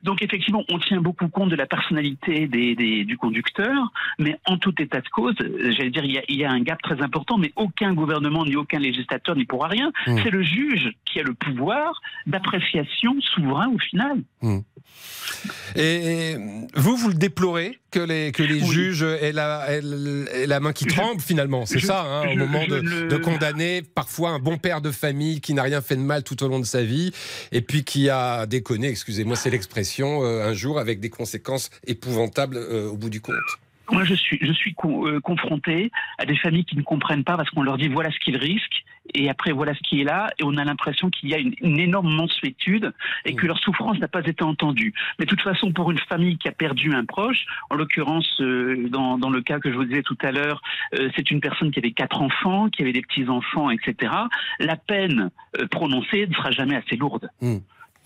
Donc effectivement, on tient beaucoup compte de la personnalité des, des- du conducteur, mais en tout état de cause, j'allais dire, il y, a, il y a un gap très important, mais aucun gouvernement ni aucun législateur n'y pourra rien. Mmh. C'est le juge qui a le pouvoir d'appréciation souverain au final. Et vous, vous le déplorez que les, que les Oui. juges aient la, aient- aient la main qui Je- tremble finalement, c'est ça, hein, au moment de, ne- de condamner parfois un bon père de famille qui n'a rien fait de mal tout au long de sa vie et puis qui a déconné, excusez-moi c'est l'expression, euh, un jour avec des conséquences épouvantables euh, au bout du compte. Moi, je suis, je suis con- euh, confronté à des familles qui ne comprennent pas parce qu'on leur dit voilà ce qu'ils risquent et après voilà ce qui est là et on a l'impression qu'il y a une, une énorme mansuétude et que leur souffrance n'a pas été entendue. Mais de toute façon, pour une famille qui a perdu un proche, en l'occurrence euh, dans, dans le cas que je vous disais tout à l'heure, euh, c'est une personne qui avait quatre enfants, qui avait des petits enfants, etc. La peine euh, prononcée ne sera jamais assez lourde. Mm.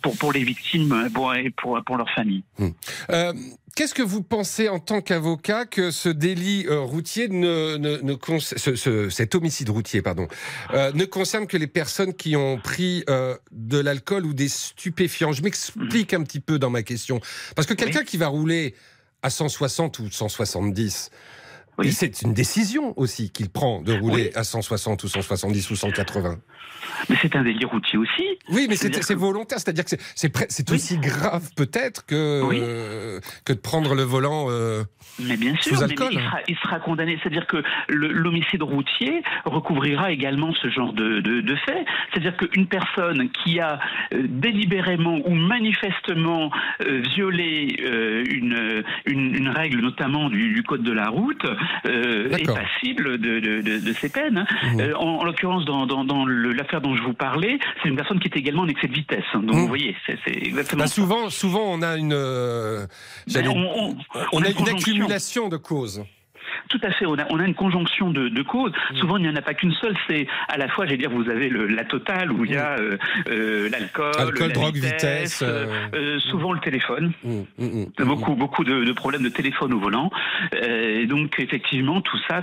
Pour, pour les victimes pour, et pour, pour leur famille. Euh, Qu'est-ce que vous pensez en tant qu'avocat que ce délit euh, routier ne, ne, ne ce- cet homicide routier pardon euh, ne concerne que les personnes qui ont pris euh, de l'alcool ou des stupéfiants? Je m'explique un petit peu dans ma question. Parce que quelqu'un qui va rouler à 160 ou 170 C'est une décision aussi qu'il prend de rouler à 160 ou 170 ou 180. Mais c'est un délire routier aussi. Oui, mais c'est que- volontaire, c'est-à-dire que c'est- aussi grave peut-être que, euh, que de prendre le volant euh, Mais bien sûr, sous mais- mais alcool. il, sera, il sera condamné. C'est-à-dire que l'homicide routier recouvrira également ce genre de, de, de fait. C'est-à-dire qu'une personne qui a euh, délibérément ou manifestement violé une, une, une règle, notamment du, du code de la route, est D'accord. passible de, de, de, de ces peines. Mmh. Euh, en en l'occurrence, dans, dans, dans l'affaire dont je vous parlais, c'est une personne qui est également en excès de vitesse. Donc Mmh. vous voyez, c'est exactement Bah, souvent, souvent, on a une, euh, Ben, on- on- on a une accumulation de causes. Tout à fait. On a, on a une conjonction de, de causes. Mmh. Souvent, il n'y en a pas qu'une seule. C'est à la fois, j'allais dire, vous avez le, la totale où il y a euh, euh, l'alcool. Alcool, la drogue, vitesse, vitesse, euh, souvent le téléphone. Mmh, mmh, mmh. A Beaucoup, beaucoup de, de problèmes de téléphone au volant. Et donc, effectivement, tout ça,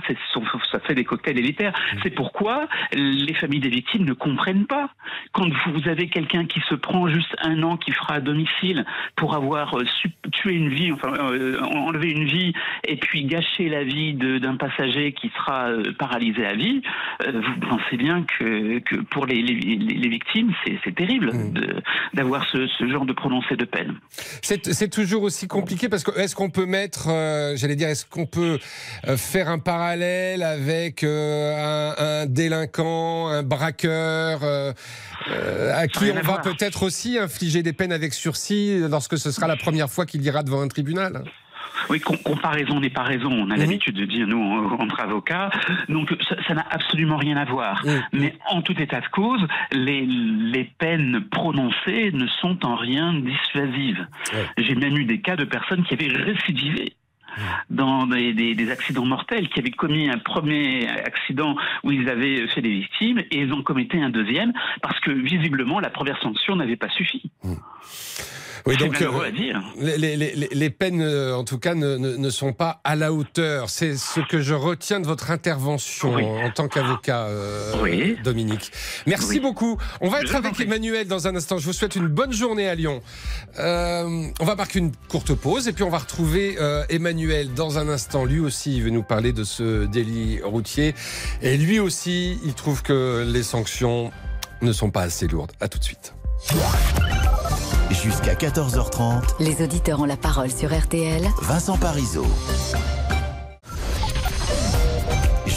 ça fait des cocktails élitaires. C'est pourquoi les familles des victimes ne comprennent pas. Quand vous avez quelqu'un qui se prend juste un an, qui fera à domicile pour avoir tué une vie, enfin, enlevé une vie, et puis gâcher la vie d'un passager qui sera euh, paralysé à vie, euh, vous pensez bien que, que pour les, les- les- les victimes, c'est terrible de- d'avoir ce, ce genre de prononcé de peine. C'est toujours aussi compliqué parce que est-ce qu'on peut mettre, euh, j'allais dire, est-ce qu'on peut faire un parallèle avec euh, un, un délinquant, un braqueur, euh, à qui on va peut-être aussi infliger des peines avec sursis lorsque ce sera la première fois qu'il ira devant un tribunal? Oui, com- comparaison n'est pas raison. On a Mhm. l'habitude de dire, nous, en- entre avocats. Donc, ça n'a absolument rien à voir. Mhm. Mais en tout état de cause, les, les peines prononcées ne sont en rien dissuasives. J'ai même eu des cas de personnes qui avaient récidivé dans des, des- des accidents mortels, qui avaient commis un premier accident où ils avaient fait des victimes et ils ont commis un deuxième parce que visiblement la première sanction n'avait pas suffi. Oui, donc euh, les, les- les- les peines, euh, en tout cas, ne, ne- ne sont pas à la hauteur. C'est ce que je retiens de votre intervention Oui. en, tant qu'avocat, euh, Oui. Dominique. Merci Oui. beaucoup. On va Je être avec. Emmanuel dans un instant. Je vous souhaite une bonne journée à Lyon. Euh, on va marquer une courte pause et puis on va retrouver Emmanuel dans un instant. Lui aussi, il veut nous parler de ce délit routier. Et lui aussi, il trouve que les sanctions ne sont pas assez lourdes. À tout de suite. Jusqu'à 14h30, Les auditeurs ont la parole sur RTL. Vincent Parisot.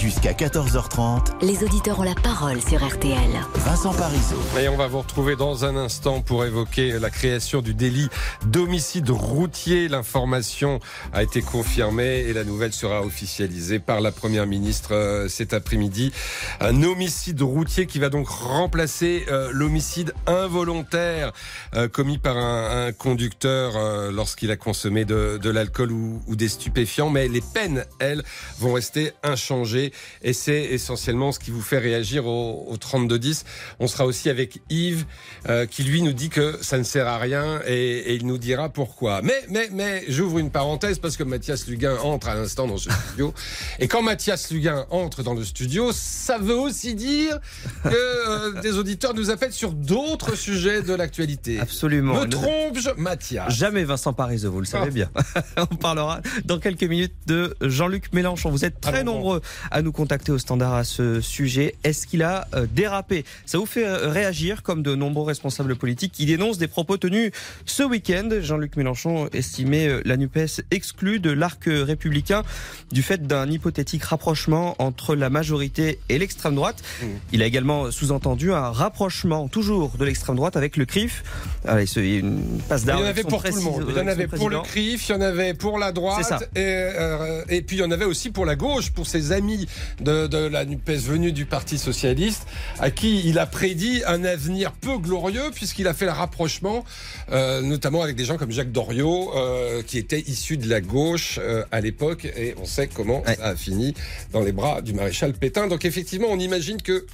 Jusqu'à 14h30, Les auditeurs ont la parole sur RTL. Vincent Parisot. Et on va vous retrouver dans un instant pour évoquer la création du délit d'homicide routier. L'information a été confirmée et la nouvelle sera officialisée par la Première ministre euh, cet après-midi. Un homicide routier qui va donc remplacer euh, l'homicide involontaire euh, commis par un, un conducteur lorsqu'il a consommé de, de l'alcool ou, ou des stupéfiants. Mais les peines, elles, vont rester inchangées et c'est essentiellement ce qui vous fait réagir au, au 3210. On sera aussi avec Yves euh, qui lui nous dit que ça ne sert à rien et, et il nous dira pourquoi. Mais mais mais j'ouvre une parenthèse parce que Mathias Luguin entre à l'instant dans ce studio (laughs) et quand Mathias Luguin entre dans le studio, ça veut aussi dire que euh, des auditeurs nous appellent sur d'autres sujets de l'actualité. Absolument. Me trompe-je, Mathias? Jamais Vincent Parisot, vous le savez Ah. bien. (laughs) On parlera dans quelques minutes de Jean-Luc Mélenchon. Vous êtes très Ah bon, bon. nombreux à nous contacter au standard à ce sujet. Est-ce qu'il a euh, dérapé? Ça vous fait euh, réagir comme de nombreux responsables politiques qui dénoncent des propos tenus ce week-end. Jean-Luc Mélenchon estimait euh, la NUPES exclue de l'arc républicain du fait d'un hypothétique rapprochement entre la majorité et l'extrême droite. Mmh. Il a également sous-entendu un rapprochement toujours de l'extrême droite avec le CRIF. Allez, c'est une passe Il y en avait pour tout le monde. Il y en avait pour le CRIF, il y en avait pour la droite, ça. et, euh, et puis il y en avait aussi pour la gauche, pour ses amis de, de la NUPES venus du Parti Socialiste, à qui il a prédit un avenir peu glorieux, puisqu'il a fait le rapprochement, euh, notamment avec des gens comme Jacques Doriot, euh, qui était issu de la gauche euh, à l'époque, et on sait comment Ouais. ça a fini dans les bras du maréchal Pétain. Donc effectivement, on imagine que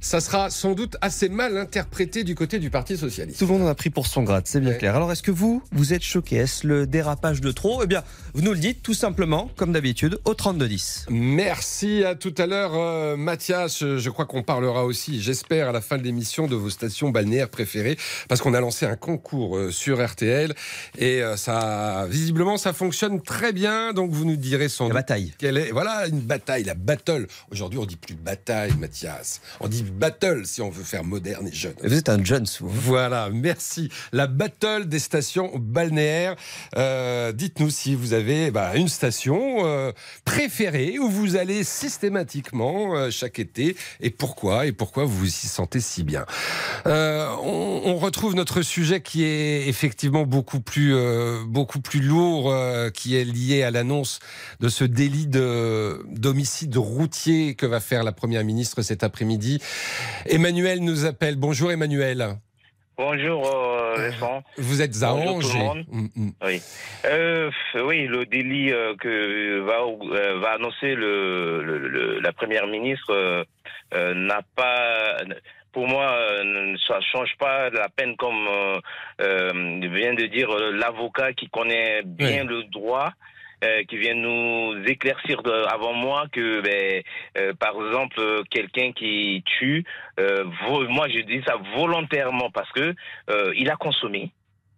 ça sera sans doute assez mal interprété du côté du Parti socialiste. Tout le monde en a pris pour son grade, c'est bien Ouais. clair. Alors est-ce que vous, vous êtes choqué? Est-ce le dérapage de trop? Eh bien, vous nous le dites tout simplement, comme d'habitude, au 3210. Merci à tout à l'heure, euh, Mathias. Je, crois qu'on parlera aussi, j'espère, à la fin de l'émission de vos stations balnéaires préférées, parce qu'on a lancé un concours euh, sur RTL et euh, ça, visiblement, ça fonctionne très bien. Donc vous nous direz sans La doute bataille. quelle est. Voilà, une bataille, la battle. Aujourd'hui, on dit plus bataille, Mathias. On dit battle si on veut faire moderne et jeune. Vous êtes un Jones, vous. Voilà, merci. La battle des stations balnéaires. Euh, Dites-nous si vous avez bah, une station euh, préférée où vous allez systématiquement euh, chaque été et pourquoi et pourquoi vous vous y sentez si bien. On, on retrouve notre sujet qui est effectivement beaucoup plus beaucoup plus lourd, qui est lié à l'annonce de ce délit de d'homicide routier que va faire la première ministre cet après-midi. Emmanuel nous appelle. Bonjour Emmanuel. Bonjour euh, Vincent. Vous êtes à Bonjour tout le Angers. monde. Mm, mm. Oui. Euh, oui, le délit euh, que va, va annoncer le, le- le- la première ministre n'a pas. Pour moi, ça change pas la peine comme euh, euh, vient de dire l'avocat qui connaît bien le droit. Euh, qui vient nous éclaircir de- avant moi que, ben, euh, par exemple, quelqu'un qui tue, euh, vo- moi je dis ça volontairement parce que euh, il a consommé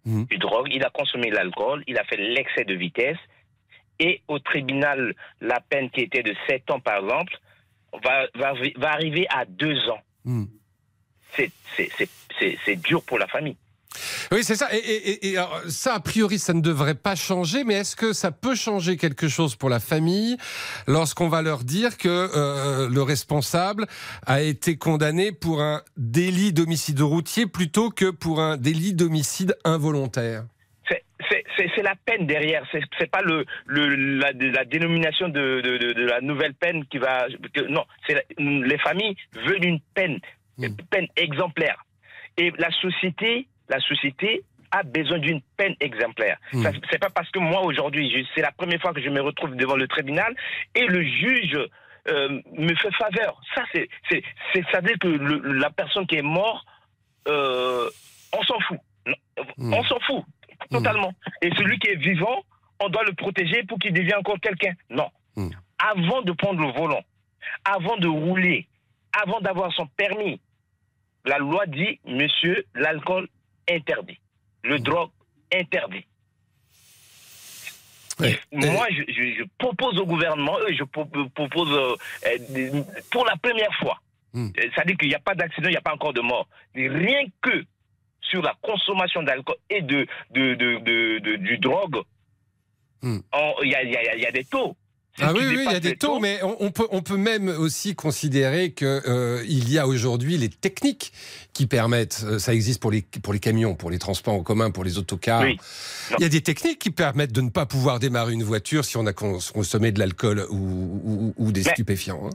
Mhm. du drogue, il a consommé l'alcool, il a fait l'excès de vitesse. Et au tribunal, la peine qui était de 7 ans, par exemple, va, va, va arriver à 2 ans. C'est- c'est- C'est c'est- c'est dur pour la famille. Oui, c'est ça. Et, et- et- et alors, ça, a priori, ça ne devrait pas changer, mais est-ce que ça peut changer quelque chose pour la famille lorsqu'on va leur dire que euh, le responsable a été condamné pour un délit d'homicide routier plutôt que pour un délit d'homicide involontaire? C'est- la peine derrière, c'est c'est pas le, le la, la dénomination de, de, de, de la nouvelle peine qui va. que- non, c'est les familles veulent une peine, une peine exemplaire. Et la société, la société a besoin d'une peine exemplaire. Mm. Ça, C'est pas parce que moi aujourd'hui, c'est la première fois que je me retrouve devant le tribunal et le juge euh, me fait faveur. Ça, c'est, ça veut dire que le- la personne qui est morte, euh, on s'en fout. Non, Mm. On s'en fout totalement. Et celui qui est vivant, on doit le protéger pour qu'il devienne encore quelqu'un. Non. Mm. Avant de prendre le volant, avant de rouler, avant d'avoir son permis, la loi dit, monsieur, l'alcool interdit, le Mm. drogue interdit. Ouais. Moi, je, propose au gouvernement, je pro- propose euh, euh, pour la première fois, Mm. euh, c'est-à-dire qu'il n'y a pas d'accident, il n'y a pas encore de mort. Rien que sur la consommation d'alcool et de, de, de, de- du drogue, Mm. il y, a, y a- il y a des taux. Ah oui, oui, il y a des taux, mais on, on peut, on peut même aussi considérer que euh, y a aujourd'hui les techniques qui permettent, euh, ça existe pour les, pour les camions, pour les transports en commun, pour les autocars. Oui. Il y a des techniques qui permettent de ne pas pouvoir démarrer une voiture si on a cons- consommé de l'alcool ou, ou- ou des Mais- stupéfiants. hein.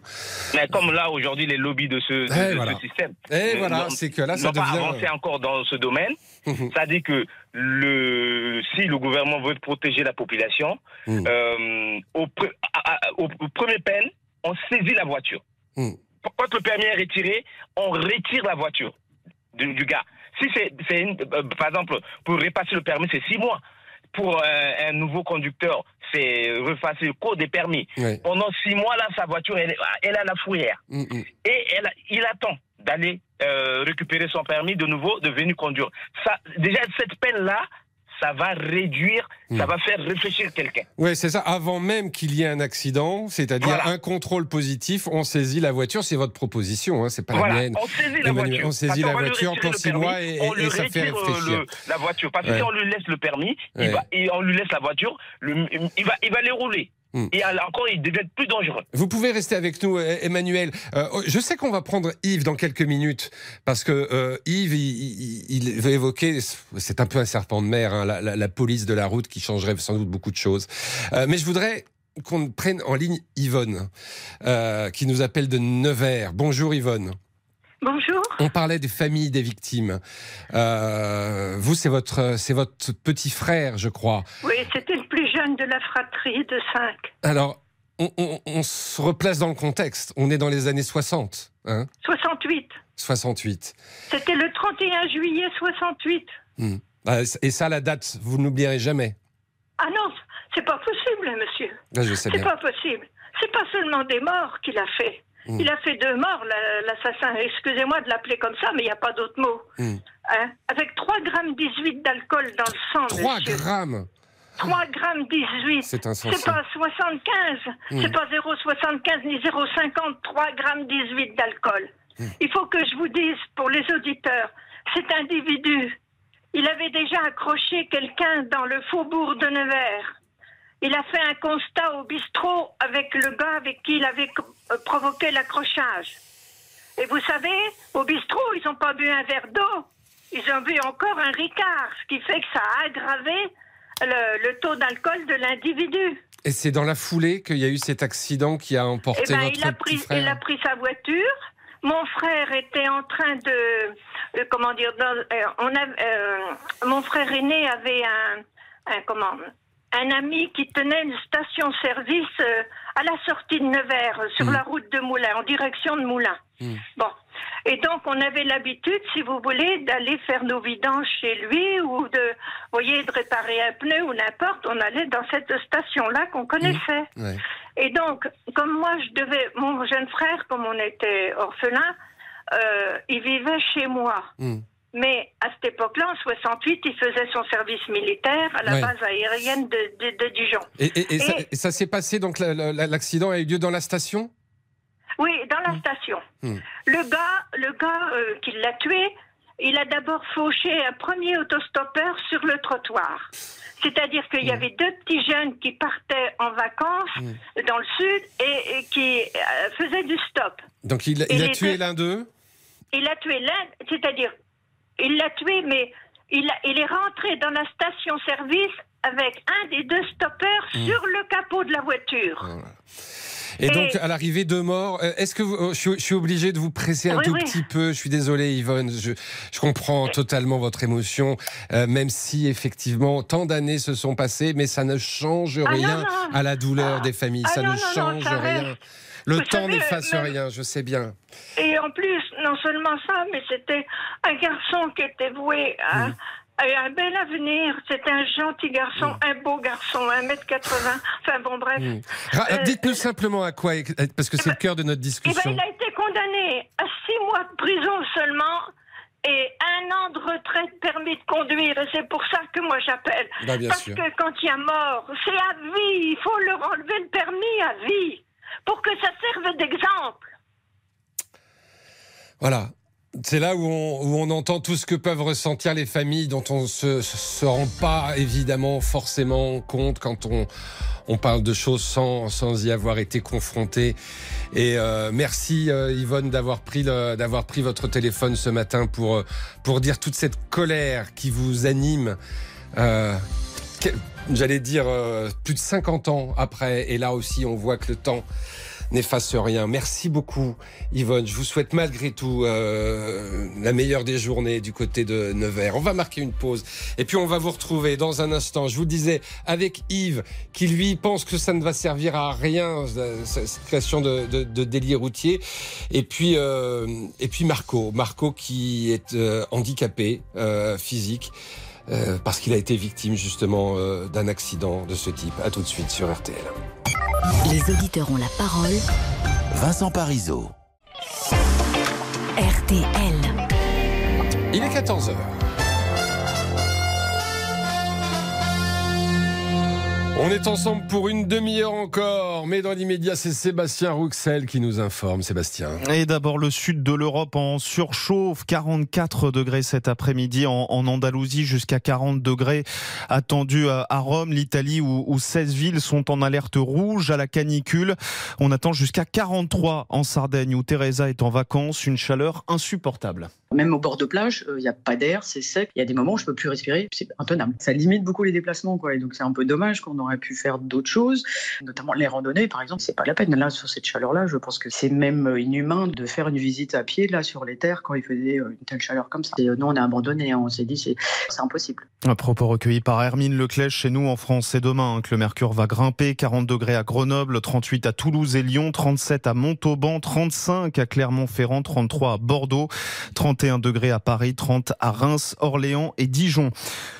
Mais comme là, aujourd'hui, les lobbies de ce, de- Eh, de voilà. ce système. Et voilà, c'est que là, ça n'ont pas devient- avancé encore dans ce domaine. Mhm. Ça dit que le, si le gouvernement veut protéger la population, Mhm. euh, au, pre- à- à- au, au premier peine, on saisit la voiture. Mhm. Quand le permis est retiré, on retire la voiture du, du gars. Si c'est, euh, par exemple, pour repasser le permis, c'est six mois. Pour euh, un nouveau conducteur, c'est repasser le code des permis. Pendant six mois, là, sa voiture, elle, a la fourrière. Mm, mm. Et elle, il attend d'aller euh, récupérer son permis de nouveau, de venir conduire. Ça, déjà, cette peine-là, ça va réduire, ça Mm. va faire réfléchir quelqu'un. Oui, c'est ça. Avant même qu'il y ait un accident, c'est-à-dire Voilà. un contrôle positif, on saisit la voiture. C'est votre proposition, hein, c'est pas Voilà, la mienne. on saisit la voiture. On saisit Parce la voiture six permis, mois et, on et ça fait réfléchir. le- la voiture. Parce que Ouais. si on lui laisse le permis, Ouais. il va, et on lui laisse la voiture, le- il, va, il va les rouler. Hmm. Et alors, encore, il devient plus dangereux. Vous pouvez rester avec nous, euh, Emmanuel. Euh, je sais qu'on va prendre Yves dans quelques minutes, parce que euh, Yves, il, il- il va évoquer, c'est un peu un serpent de mer, hein, la, la- la police de la route qui changerait sans doute beaucoup de choses. Euh, mais je voudrais qu'on prenne en ligne Yvonne, euh, qui nous appelle de Nevers. Bonjour Yvonne. Bonjour. On parlait des familles des victimes. Euh, vous, c'est votre, c'est votre petit frère, je crois. Oui, c'était de la fratrie de cinq. Alors, on, on- on se replace dans le contexte. On est dans les années 60. Hein? 68. 68. C'était le 31 juillet 68. Hmm. Ah, Et ça, la date, vous n'oublierez jamais? Ah non, c'est pas possible, monsieur. Ah, je sais C'est pas possible. C'est pas seulement des morts qu'il a fait. Mm. Il a fait deux morts, la- l'assassin. Excusez-moi de l'appeler comme ça, mais il n'y a pas d'autre mot. Hmm. Hein? Avec 3 grammes 18 d'alcool dans le sang. 3 monsieur. grammes 3 grammes 18. C'est insensé. C'est pas 75. Mm. C'est pas 0,75 ni 0,50. 3 grammes 18 d'alcool. Il faut que je vous dise pour les auditeurs, cet individu, il avait déjà accroché quelqu'un dans le faubourg de Nevers. Il a fait un constat au bistrot avec le gars avec qui il avait euh, provoqué l'accrochage. Et vous savez, au bistrot, ils n'ont pas bu un verre d'eau. Ils ont bu encore un ricard, ce qui fait que ça a aggravé le, le taux d'alcool de l'individu. Et c'est dans la foulée qu'il y a eu cet accident qui a emporté Eh ben, votre il a petit pris, frère. il a pris sa voiture. Mon frère était en train de, euh, comment dire, dans- euh, on a, euh, mon frère aîné avait un, un comment, un ami qui tenait une station-service à la sortie de Nevers, sur Mm. la route de Moulins, en direction de Moulins. Bon. Et donc, on avait l'habitude, si vous voulez, d'aller faire nos vidanges chez lui ou de, voyez, de réparer un pneu ou n'importe. On allait dans cette station-là qu'on connaissait. Ouais. Et donc, comme moi, je devais, mon jeune frère, comme on était orphelin, euh, il vivait chez moi. Hmm. Mais à cette époque-là, en 68, il faisait son service militaire à la Ouais. base aérienne de, de- de Dijon. Et, et- et ça, Et- et ça s'est passé, donc la- la- l'accident a eu lieu dans la station? Oui, dans la station. Hmm. Le gars, le gars euh, qui l'a tué, il a d'abord fauché un premier autostoppeur sur le trottoir. C'est-à-dire qu'il y avait deux petits jeunes qui partaient en vacances dans le sud et, et qui euh, faisaient du stop. Donc il, a tué deux- l'un d'eux? Il a tué l'un, c'est-à-dire, il l'a tué, mais il, a- il est rentré dans la station-service avec un des deux stoppeurs sur le capot de la voiture. Et, donc, à l'arrivée, deux morts. Euh, Est-ce que vous- euh, je, suis, je suis obligé de vous presser un Oui, tout oui. petit peu? Je suis désolé, Yvonne. Je, je comprends totalement votre émotion, euh, même si effectivement tant d'années se sont passées, mais ça ne change Ah, non, rien non. à la douleur des familles. Ah, ça non, ne change rien. Le Vous temps n'efface même- rien, je sais bien. Et en plus, non seulement ça, mais c'était un garçon qui était voué à, Hmm. Un bel avenir. C'était un gentil garçon, un beau garçon, 1m80. Enfin bon, bref. Ra- Euh, Dites-nous simplement à quoi, parce que c'est le cœur de notre Eh ben, discussion. il a été condamné à six mois de prison seulement et un an de retraite permis de conduire. Et c'est pour ça que moi j'appelle. Bah, Parce sûr. que quand il y a mort, c'est à vie. Il faut leur enlever le permis à vie pour que ça serve d'exemple. Voilà. C'est là où on, où on entend tout ce que peuvent ressentir les familles dont on se, se rend pas évidemment forcément compte quand on, on parle de choses sans, sans y avoir été confronté. Et euh, merci euh, Yvonne d'avoir pris, d'avoir pris votre téléphone ce matin pour, euh, pour dire toute cette colère qui vous anime. Euh, J'allais dire euh, plus de 50 ans après. Et là aussi, on voit que le temps n'efface rien. Merci beaucoup, Yvonne. Je vous souhaite malgré tout euh, la meilleure des journées du côté de Nevers. On va marquer une pause et puis on va vous retrouver dans un instant. Je vous le disais avec Yves, qui lui pense que ça ne va servir à rien euh, cette création de, de, de délit routier. Et puis euh, et puis Marco, Marco qui est euh, handicapé euh, physique. Euh, parce qu'il a été victime justement euh, d'un accident de ce type. À tout de suite sur RTL. Les auditeurs ont la parole. Vincent Parisot. RTL. Il est 14h. On est ensemble pour une demi-heure encore, mais dans l'immédiat, c'est Sébastien Rouxel qui nous informe. Sébastien. Et d'abord le sud de l'Europe en surchauffe, 44 degrés cet après-midi en, Andalousie, jusqu'à 40 degrés attendus à, à Rome, l'Italie où, où 16 villes sont en alerte rouge à la canicule. On attend jusqu'à 43 en Sardaigne où Teresa est en vacances, une chaleur insupportable. Même au bord de plage, il n'y a pas d'air, c'est sec. Il y a des moments où je peux plus respirer, c'est intenable. Ça limite beaucoup les déplacements, quoi. Et donc c'est un peu dommage qu'on aurait pu faire d'autres choses, notamment les randonnées, par exemple. C'est pas la peine. Là, sur cette chaleur-là, je pense que c'est même inhumain de faire une visite à pied là sur les terres quand il faisait euh, une telle chaleur comme ça. Et, euh, nous, on a abandonné. hein. On s'est dit, c'est impossible. Un propos recueilli par Hermine Leclèche chez nous en France. C'est demain hein, que le mercure va grimper. 40 degrés à Grenoble, 38 à Toulouse et Lyon, 37 à Montauban, 35 à Clermont-Ferrand, 33 à Bordeaux, 31 degrés à Paris, 30 à Reims, Orléans et Dijon.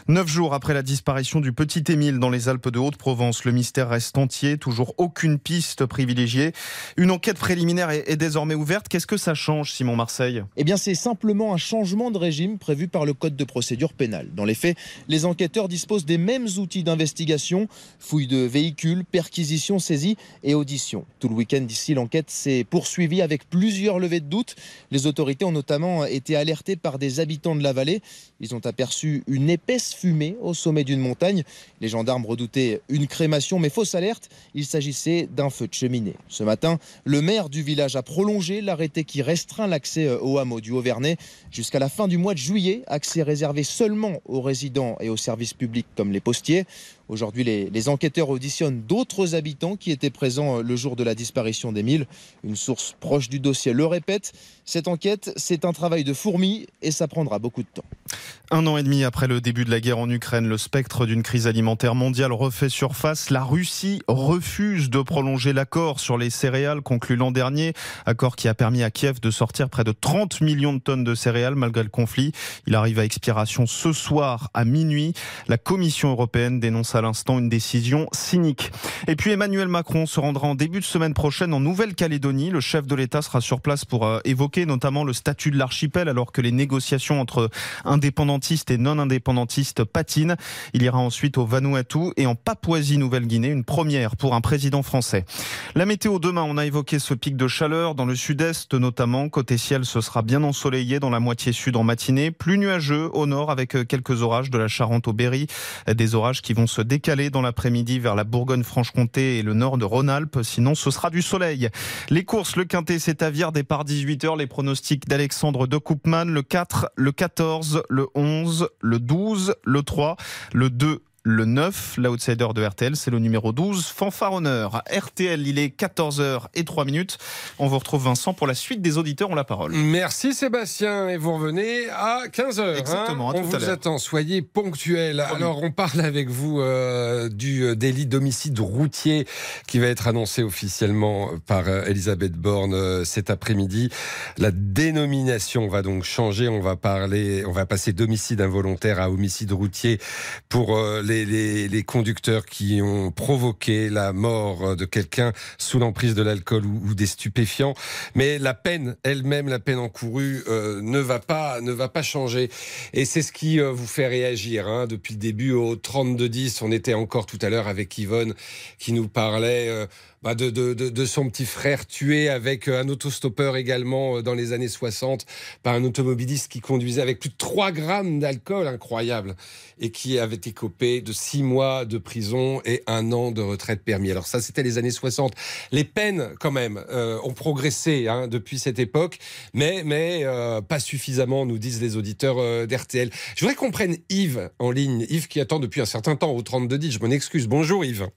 Neuf jours après la disparition du petit Émile dans les Alpes de Haute-Provence, le mystère reste entier. Toujours aucune piste privilégiée. Une enquête préliminaire est, désormais ouverte. Qu'est-ce que ça change, Simon Marseille? Eh bien, c'est simplement un changement de régime prévu par le Code de procédure pénale. Dans les faits, les enquêteurs disposent des mêmes outils d'investigation fouilles de véhicules, perquisitions, saisies et auditions. Tout le week-end d'ici, l'enquête s'est poursuivie avec plusieurs levées de doute. Les autorités ont notamment été alertées par des habitants de la vallée. Ils ont aperçu une épaisse fumée au sommet d'une montagne. Les gendarmes redoutaient une crémation, mais fausse alerte, il s'agissait d'un feu de cheminée. Ce matin, le maire du village a prolongé l'arrêté qui restreint l'accès euh, au hameau du Haut-Vernay jusqu'à la fin du mois de juillet. Accès réservé seulement aux résidents et aux services publics comme les postiers. Aujourd'hui, les, les enquêteurs auditionnent d'autres habitants qui étaient présents euh, le jour de la disparition d'Émile. Une source proche du dossier le répète. Cette enquête, c'est un travail de fourmi et ça prendra beaucoup de temps. Un an et demi après le début de la guerre en Ukraine, le spectre d'une crise alimentaire mondiale refait surface. La Russie refuse de prolonger l'accord sur les céréales conclu l'an dernier, accord qui a permis à Kiev de sortir près de 30 millions de tonnes de céréales malgré le conflit. Il arrive à expiration ce soir à minuit. La Commission européenne dénonce à l'instant une décision cynique. Et puis Emmanuel Macron se rendra en début de semaine prochaine en Nouvelle-Calédonie. Le chef de l'État sera sur place pour euh, évoquer notamment le statut de l'archipel alors que les négociations entre indépendantistes et non-indépendantistes patinent. Il ira ensuite au Vanuatu et en Papouasie-Nouvelle-Guinée, une première pour un président français. La météo demain, on a évoqué ce pic de chaleur dans le sud-est notamment. Côté ciel, ce sera bien ensoleillé dans la moitié sud en matinée, plus nuageux au nord avec euh, quelques orages de la Charente au Berry, des orages qui vont se décaler dans l'après-midi vers la Bourgogne-Franche-Comté et le nord de Rhône-Alpes. Sinon, ce sera du soleil. Les courses, le quintet, c'est à Vire, départ 18h. Les pronostics d'Alexandre de Koopman, le 4, le 14, le 11, le 12, le 3, le 2, le 9, l'outsider de RTL, c'est le numéro 12, Fanfare Honneur. RTL, il est 14h et 3 minutes. On vous retrouve Vincent pour la suite des auditeurs ont la parole. Merci Sébastien et vous revenez à 15h. Exactement, à on tout vous attend, soyez ponctuels. Alors on parle avec vous euh, du euh, délit d'homicide routier qui va être annoncé officiellement par euh, Elisabeth Borne cet après-midi. La dénomination va donc changer. On va parler, on va passer d'homicide involontaire à homicide routier pour euh, les, les, conducteurs qui ont provoqué la mort de quelqu'un sous l'emprise de l'alcool ou, des stupéfiants. Mais la peine elle-même, la peine encourue, euh, ne va pas ne va pas changer. Et c'est ce qui euh, vous fait réagir hein, depuis le début au 32-10. On était encore tout à l'heure avec Yvonne qui nous parlait. Bah, de, son petit frère tué avec euh, un autostoppeur également euh, dans les années 60 par un automobiliste qui conduisait avec plus de 3 grammes d'alcool, incroyable, et qui avait écopé de 6 mois de prison et un an de retraite permis. Alors ça, c'était les années 60. Les peines, quand même, euh, ont progressé hein, depuis cette époque, mais, pas suffisamment, nous disent les auditeurs d'RTL. Je voudrais qu'on prenne Yves en ligne, Yves qui attend depuis un certain temps au 3210. Je m'en excuse. Bonjour Yves.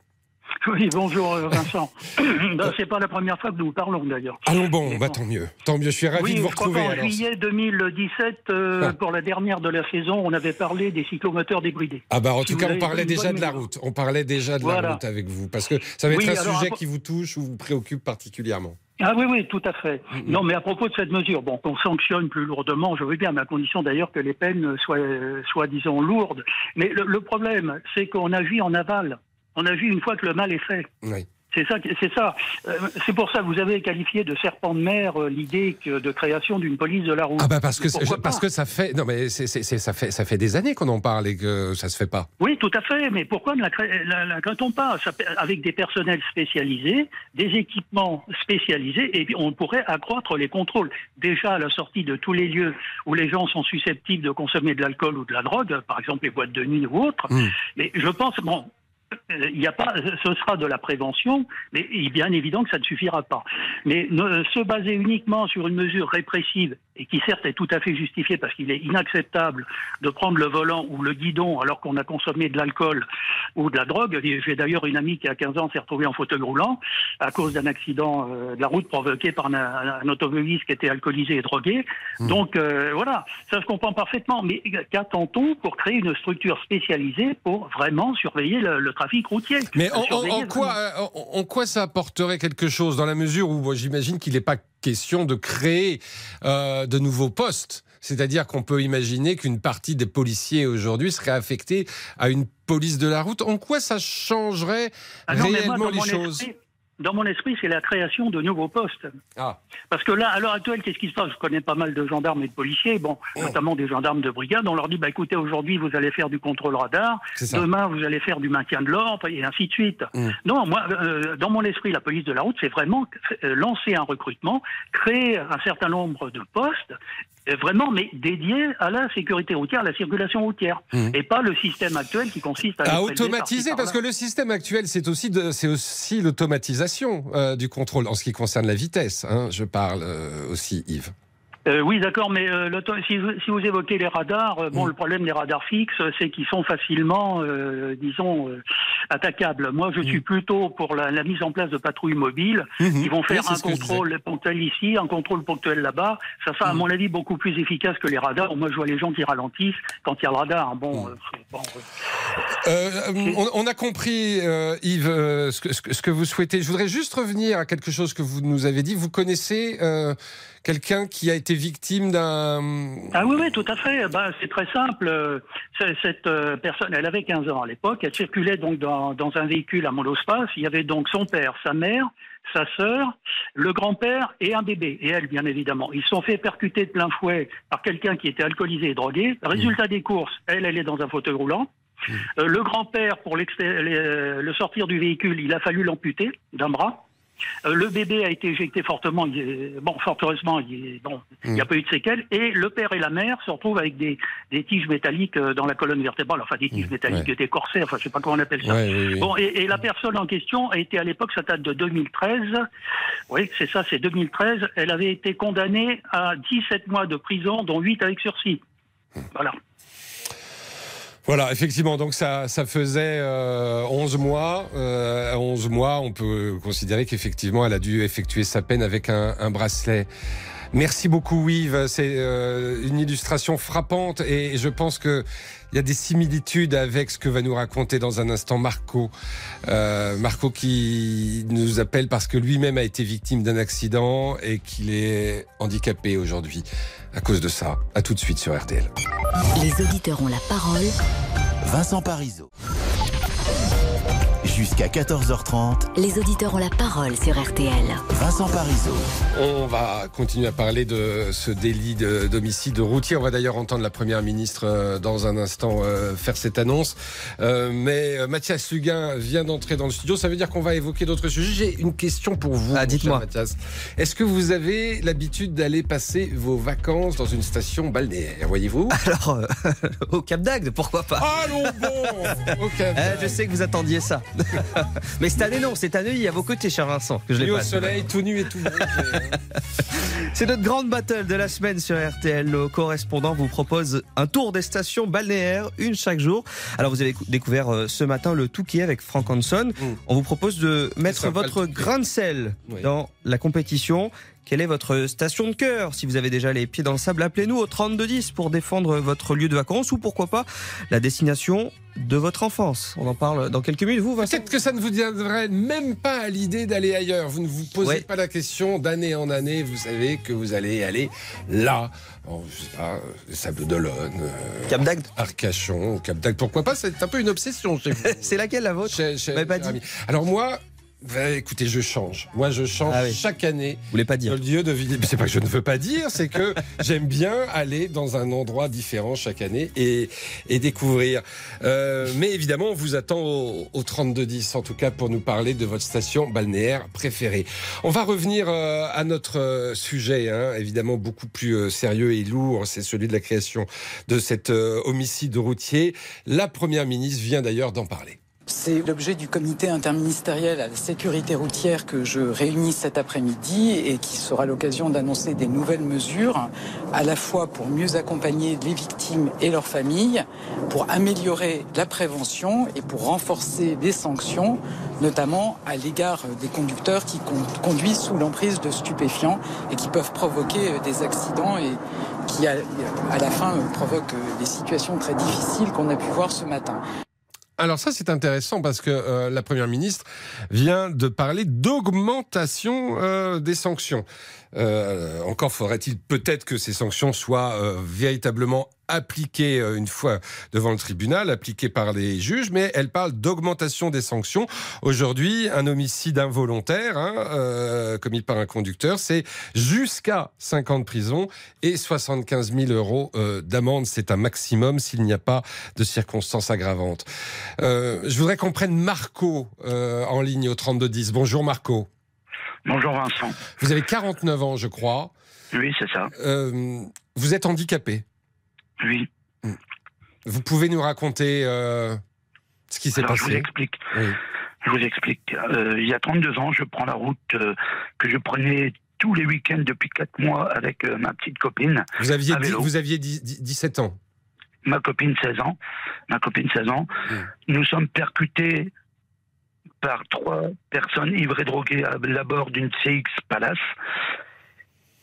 (laughs) Oui, bonjour euh, Vincent. (coughs) ben, c'est pas la première fois que nous parlons d'ailleurs. Allons bon, bah, tant mieux. Tant mieux, je suis ravi oui, de vous je crois retrouver. alors. juillet 2017, euh, Ah. pour la dernière de la saison, on avait parlé des cyclomoteurs débridés. Ah bah en Si tout cas, on parlait déjà de la route. On parlait déjà de la route avec vous. Parce que ça va être Oui, un alors, sujet qui vous touche ou vous préoccupe particulièrement. Ah oui, oui, tout à fait. Mm-hmm. Non, mais à propos de cette mesure, bon, qu'on sanctionne plus lourdement, je veux bien, mais à condition d'ailleurs que les peines soient, soient disons, lourdes. Mais le, le problème, c'est qu'on agit en aval. On agit une fois que le mal est fait. Oui. C'est ça, c'est ça. Euh, c'est pour ça que vous avez qualifié de serpent de mer euh, l'idée de création d'une police de la route. Ah bah parce que parce ça fait non mais c'est ça fait ça fait des années qu'on en parle et que ça se fait pas. Oui, tout à fait. Mais pourquoi ne la, crée- la, la crée-t-on pas? Ça Avec des personnels spécialisés, des équipements spécialisés, et puis on pourrait accroître les contrôles. Déjà à la sortie de tous les lieux où les gens sont susceptibles de consommer de l'alcool ou de la drogue, par exemple les boîtes de nuit ou autres. Mais je pense, bon, il y a pas, ce sera de la prévention, mais il est bien évident que ça ne suffira pas. Mais se baser uniquement sur une mesure répressive et qui certes est tout à fait justifié parce qu'il est inacceptable de prendre le volant ou le guidon alors qu'on a consommé de l'alcool ou de la drogue. J'ai d'ailleurs une amie qui a 15 ans s'est retrouvée en fauteuil roulant à cause d'un accident euh, de la route provoqué par un, un automobiliste qui était alcoolisé et drogué. Mmh. Donc euh, voilà, ça se comprend parfaitement. Mais qu'attend-on pour créer une structure spécialisée pour vraiment surveiller le, le trafic routier? Mais en, en- Surveiller en quoi, euh, en, quoi ça apporterait quelque chose dans la mesure où j'imagine qu'il n'est pas question de créer euh, de nouveaux postes c'est-à-dire qu'on peut imaginer qu'une partie des policiers aujourd'hui serait affectée à une police de la route. En quoi ça changerait Ah non, mais moi, réellement les choses? esprit- Dans mon esprit, c'est la création de nouveaux postes. Ah. Parce que là, à l'heure actuelle, qu'est-ce qui se passe? Je connais pas mal de gendarmes et de policiers, bon, Oh. notamment des gendarmes de brigade. On leur dit, bah, écoutez, aujourd'hui, vous allez faire du contrôle radar, demain, vous allez faire du maintien de l'ordre, et ainsi de suite. Mm. Non, moi, euh, dans mon esprit, la police de la route, c'est vraiment euh, lancer un recrutement, créer un certain nombre de postes, vraiment, mais dédiés à la sécurité routière, à la circulation routière, Mm. et pas le système actuel qui consiste à, à automatiser, parce que le système actuel, c'est aussi, c'est aussi l'automatisation euh, du contrôle en ce qui concerne la vitesse. hein, je parle euh, aussi, Yves. Euh, oui, d'accord, mais euh, si, vous, si vous évoquez les radars, euh, bon, le problème des radars fixes, euh, c'est qu'ils sont facilement, euh, disons, euh, attaquables. Moi, je suis plutôt pour la, la mise en place de patrouilles mobiles Mhm. qui vont faire Oui, un contrôle ponctuel ici, un contrôle ponctuel là-bas. Ça sera, à mon avis, beaucoup plus efficace que les radars. Moi, je vois les gens qui ralentissent quand il y a le radar. Bon, euh, c'est- bon, euh, Euh, on, on a compris, euh, Yves, ce, que, ce que- ce que vous souhaitez. Je voudrais juste revenir à quelque chose que vous nous avez dit. Vous connaissez euh, quelqu'un qui a été victime d'un... Ah oui, oui, tout à fait. Ben, c'est très simple. Cette euh, personne, elle avait 15 ans à l'époque. Elle circulait donc dans, dans un véhicule à monospace. Il y avait donc son père, sa mère, sa sœur, le grand-père et un bébé. Et elle, bien évidemment. Ils se sont fait percuter de plein fouet par quelqu'un qui était alcoolisé et drogué. Résultat des courses, elle, elle est dans un fauteuil roulant. Euh, le grand-père, pour les- le sortir du véhicule, il a fallu l'amputer d'un bras. Euh, le bébé a été éjecté fortement. Il est- bon, fort heureusement, il bon, n'y a pas eu de séquelles. Et le père et la mère se retrouvent avec des, des tiges métalliques euh, dans la colonne vertébrale, enfin des tiges métalliques, ouais. des corsets, enfin je sais pas comment on appelle ça. Ouais, oui, oui. Bon, et, et la personne en question a été à l'époque, ça date de 2013. Oui, c'est ça, c'est 2013. Elle avait été condamnée à 17 mois de prison, dont 8 avec sursis. Voilà. Voilà, effectivement, donc ça, ça faisait euh, 11 mois. Euh, à 11 mois, on peut considérer qu'effectivement, elle a dû effectuer sa peine avec un bracelet. Merci beaucoup, Yves. C'est euh, une illustration frappante et je pense que il y a des similitudes avec ce que va nous raconter dans un instant Marco. Euh, Marco qui nous appelle parce que lui-même a été victime d'un accident et qu'il est handicapé aujourd'hui à cause de ça. À tout de suite sur RTL. Les auditeurs ont la parole. Vincent Parisot. Jusqu'à 14h30, Les auditeurs ont la parole sur RTL. Vincent Parisot. On va continuer à parler de ce délit de- d'homicide routier. On va d'ailleurs entendre la première ministre euh, dans un instant euh, faire cette annonce. Euh, mais Mathias Luguin vient d'entrer dans le studio. Ça veut dire qu'on va évoquer d'autres sujets. J'ai une question pour vous. Ah, dites-moi. Mathias. Est-ce que vous avez l'habitude d'aller passer vos vacances dans une station balnéaire Voyez-vous? (laughs) Alors, euh, (laughs) au Cap d'Agde, pourquoi pas? Allons bon Au Cap Eh, Je sais que vous attendiez ça. Mais cette année, non. Cette année, il y a vos côtés, cher Vincent, que je l'ai Lui au pas. soleil, tout nu et tout hein. (laughs) C'est notre grande battle de la semaine sur RTL. Le correspondant vous propose un tour des stations balnéaires, une chaque jour. Alors vous avez cou- découvert euh, ce matin le Touquet avec Frank Hanson. On vous propose de mettre votre grain de sel Oui. dans la compétition. Quelle est votre station de cœur Si vous avez déjà les pieds dans le sable, appelez-nous au 3210 pour défendre votre lieu de vacances ou pourquoi pas la destination de votre enfance. On en parle dans quelques minutes. Vous, Vincent Peut-être que ça ne vous viendrait même pas à l'idée d'aller ailleurs. Vous ne vous posez Ouais. pas la question d'année en année. Vous savez que vous allez aller là. Bon, je sais pas, les Sables d'Olonne, euh, Cap d'Agde Arcachon, Cap d'Agde. Pourquoi pas? C'est un peu une obsession chez vous. (laughs) C'est laquelle la vôtre? Chez- chez- pas dit. Alors moi. Bah, écoutez, je change. Moi, je change Ah oui. chaque année. Vous voulez pas dire Le lieu de vie. C'est pas que je ne veux pas dire, c'est que (laughs) j'aime bien aller dans un endroit différent chaque année et, et découvrir. Euh, mais évidemment, on vous attend au, au 3210, en tout cas pour nous parler de votre station balnéaire préférée. On va revenir euh, à notre euh, sujet, hein, évidemment beaucoup plus euh, sérieux et lourd. C'est celui de la création de cet euh, homicide routier. La première ministre vient d'ailleurs d'en parler. C'est l'objet du comité interministériel à la sécurité routière que je réunis cet après-midi et qui sera l'occasion d'annoncer des nouvelles mesures, à la fois pour mieux accompagner les victimes et leurs familles, pour améliorer la prévention et pour renforcer les sanctions, notamment à l'égard des conducteurs qui con- conduisent sous l'emprise de stupéfiants et qui peuvent provoquer euh, des accidents et qui, à, à la fin, euh, provoquent euh, des situations très difficiles qu'on a pu voir ce matin. Alors ça c'est intéressant parce que euh, la première ministre vient de parler d'augmentation euh, des sanctions. Euh, encore faudrait-il peut-être que ces sanctions soient euh, véritablement appliquées euh, une fois devant le tribunal, appliquées par les juges, mais elle parle d'augmentation des sanctions. Aujourd'hui, un homicide involontaire hein, commis par un conducteur, c'est jusqu'à 5 ans de prison et 75 000 euros d'amende. C'est un maximum s'il n'y a pas de circonstances aggravantes. Je voudrais qu'on prenne Marco en ligne au 3210. Bonjour Marco. Bonjour Vincent. Vous avez 49 ans, je crois. Oui, c'est ça. Euh, vous êtes handicapé. Oui. Vous pouvez nous raconter euh, ce qui s'est passé je vous explique. Oui. Je vous explique. Euh, il y a 32 ans, je prends la route euh, que je prenais tous les week-ends depuis 4 mois avec ma petite copine. Vous aviez, vélo. vous aviez dix- dix- 17 ans. Ma copine 16 ans. Ma copine 16 ans. Nous sommes percutés par trois personnes ivres et droguées à l'abord d'une CX Palace.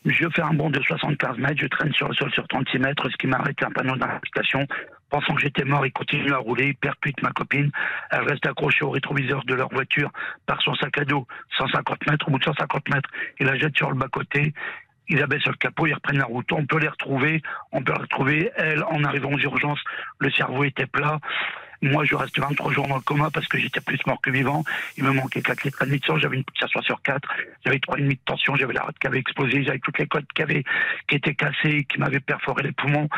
Je fais un bond de 75 mètres, je traîne sur le sol sur 36 mètres, ce qui m'a arrêté un panneau d'indication. Pensant que j'étais mort, ils continuent à rouler, ils percutent ma copine. Elle reste accrochée au rétroviseur de leur voiture par son sac à dos, 150 mètres. Au bout de 150 mètres, ils la jettent sur le bas-côté. Ils abaissent le capot, ils reprennent la route. On peut les retrouver, on peut les retrouver. Elle, en arrivant aux urgences, le cerveau était plat. Moi, je reste 23 jours dans le coma parce que j'étais plus mort que vivant. Il me manquait 4 litres de sang, j'avais une pulsation sur 4, j'avais 3,5 de tension, j'avais la rate qui avait explosé, j'avais toutes les côtes qui, avaient, qui étaient cassées, qui m'avaient perforé les poumons,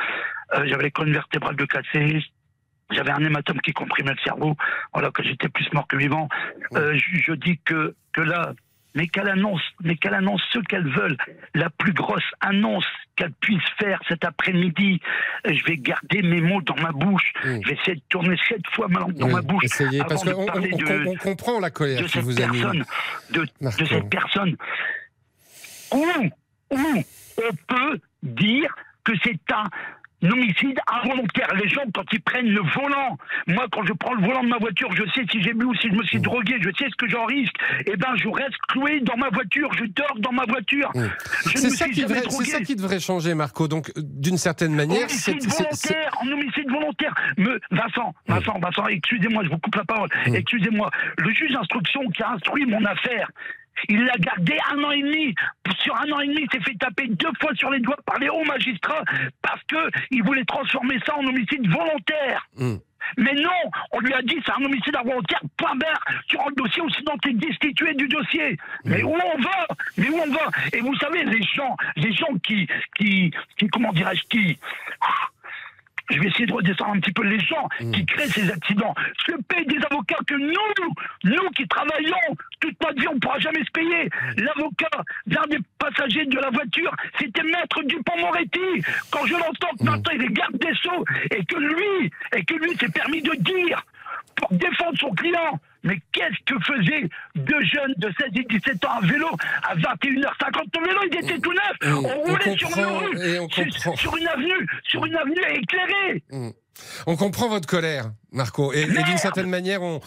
Euh, j'avais les cônes vertébrales de cassées, j'avais un hématome qui comprimait le cerveau, voilà que j'étais plus mort que vivant. Euh, je, je dis que, que là, mais qu'elle annonce, mais qu'elle annonce ce qu'elle veut, la plus grosse annonce qu'elle puisse faire cet après-midi. Euh, Je vais garder mes mots dans ma bouche. Je vais essayer de tourner sept fois ma langue dans Oui, ma bouche. essayez, parce avant de qu'on parler on, de- on- on comprend la colère de cette vous personne, de, cette personne. Où, où on peut dire que c'est un homicide involontaire. Les gens, quand ils prennent le volant, moi, quand je prends le volant de ma voiture, je sais si j'ai bu ou si je me suis drogué, je sais ce que j'en risque. Eh ben, je reste cloué dans ma voiture, je dors dans ma voiture. C'est ça, qui devrait, c'est drogué. ça qui devrait changer, Marco. Donc, d'une certaine manière, c'est- Homicide volontaire, en homicide volontaire. Me, Vincent, Vincent, Vincent, excusez-moi, je vous coupe la parole. Excusez-moi. Le juge d'instruction qui a instruit mon affaire, il l'a gardé un an et demi. Sur un an et demi, il s'est fait taper deux fois sur les doigts par les hauts magistrats parce que il voulait transformer ça en homicide volontaire. Mais non, on lui a dit c'est un homicide involontaire, point barre, sur le dossier, ou sinon t'es destitué du dossier. Mais où on va? Mais où on va? Et vous savez, les gens, les gens qui, qui, qui comment dirais-je, qui... Je vais essayer de redescendre un petit peu les gens qui créent ces accidents. Se payent des avocats que nous, nous qui travaillons toute notre vie, on ne pourra jamais se payer. L'avocat d'un des passagers de la voiture, c'était Maître Dupont-Moretti. Quand je l'entends que maintenant il est garde des Sceaux et que lui, et que lui s'est permis de dire pour défendre son client. Mais qu'est-ce que faisaient deux jeunes de 16 et 17 ans à vélo à 21h50 Le vélo, il était tout neuf. on On roulait sur une rue, sur, une avenue, sur une avenue éclairée. on comprend votre colère, Marco. Et, et d'une certaine manière, on,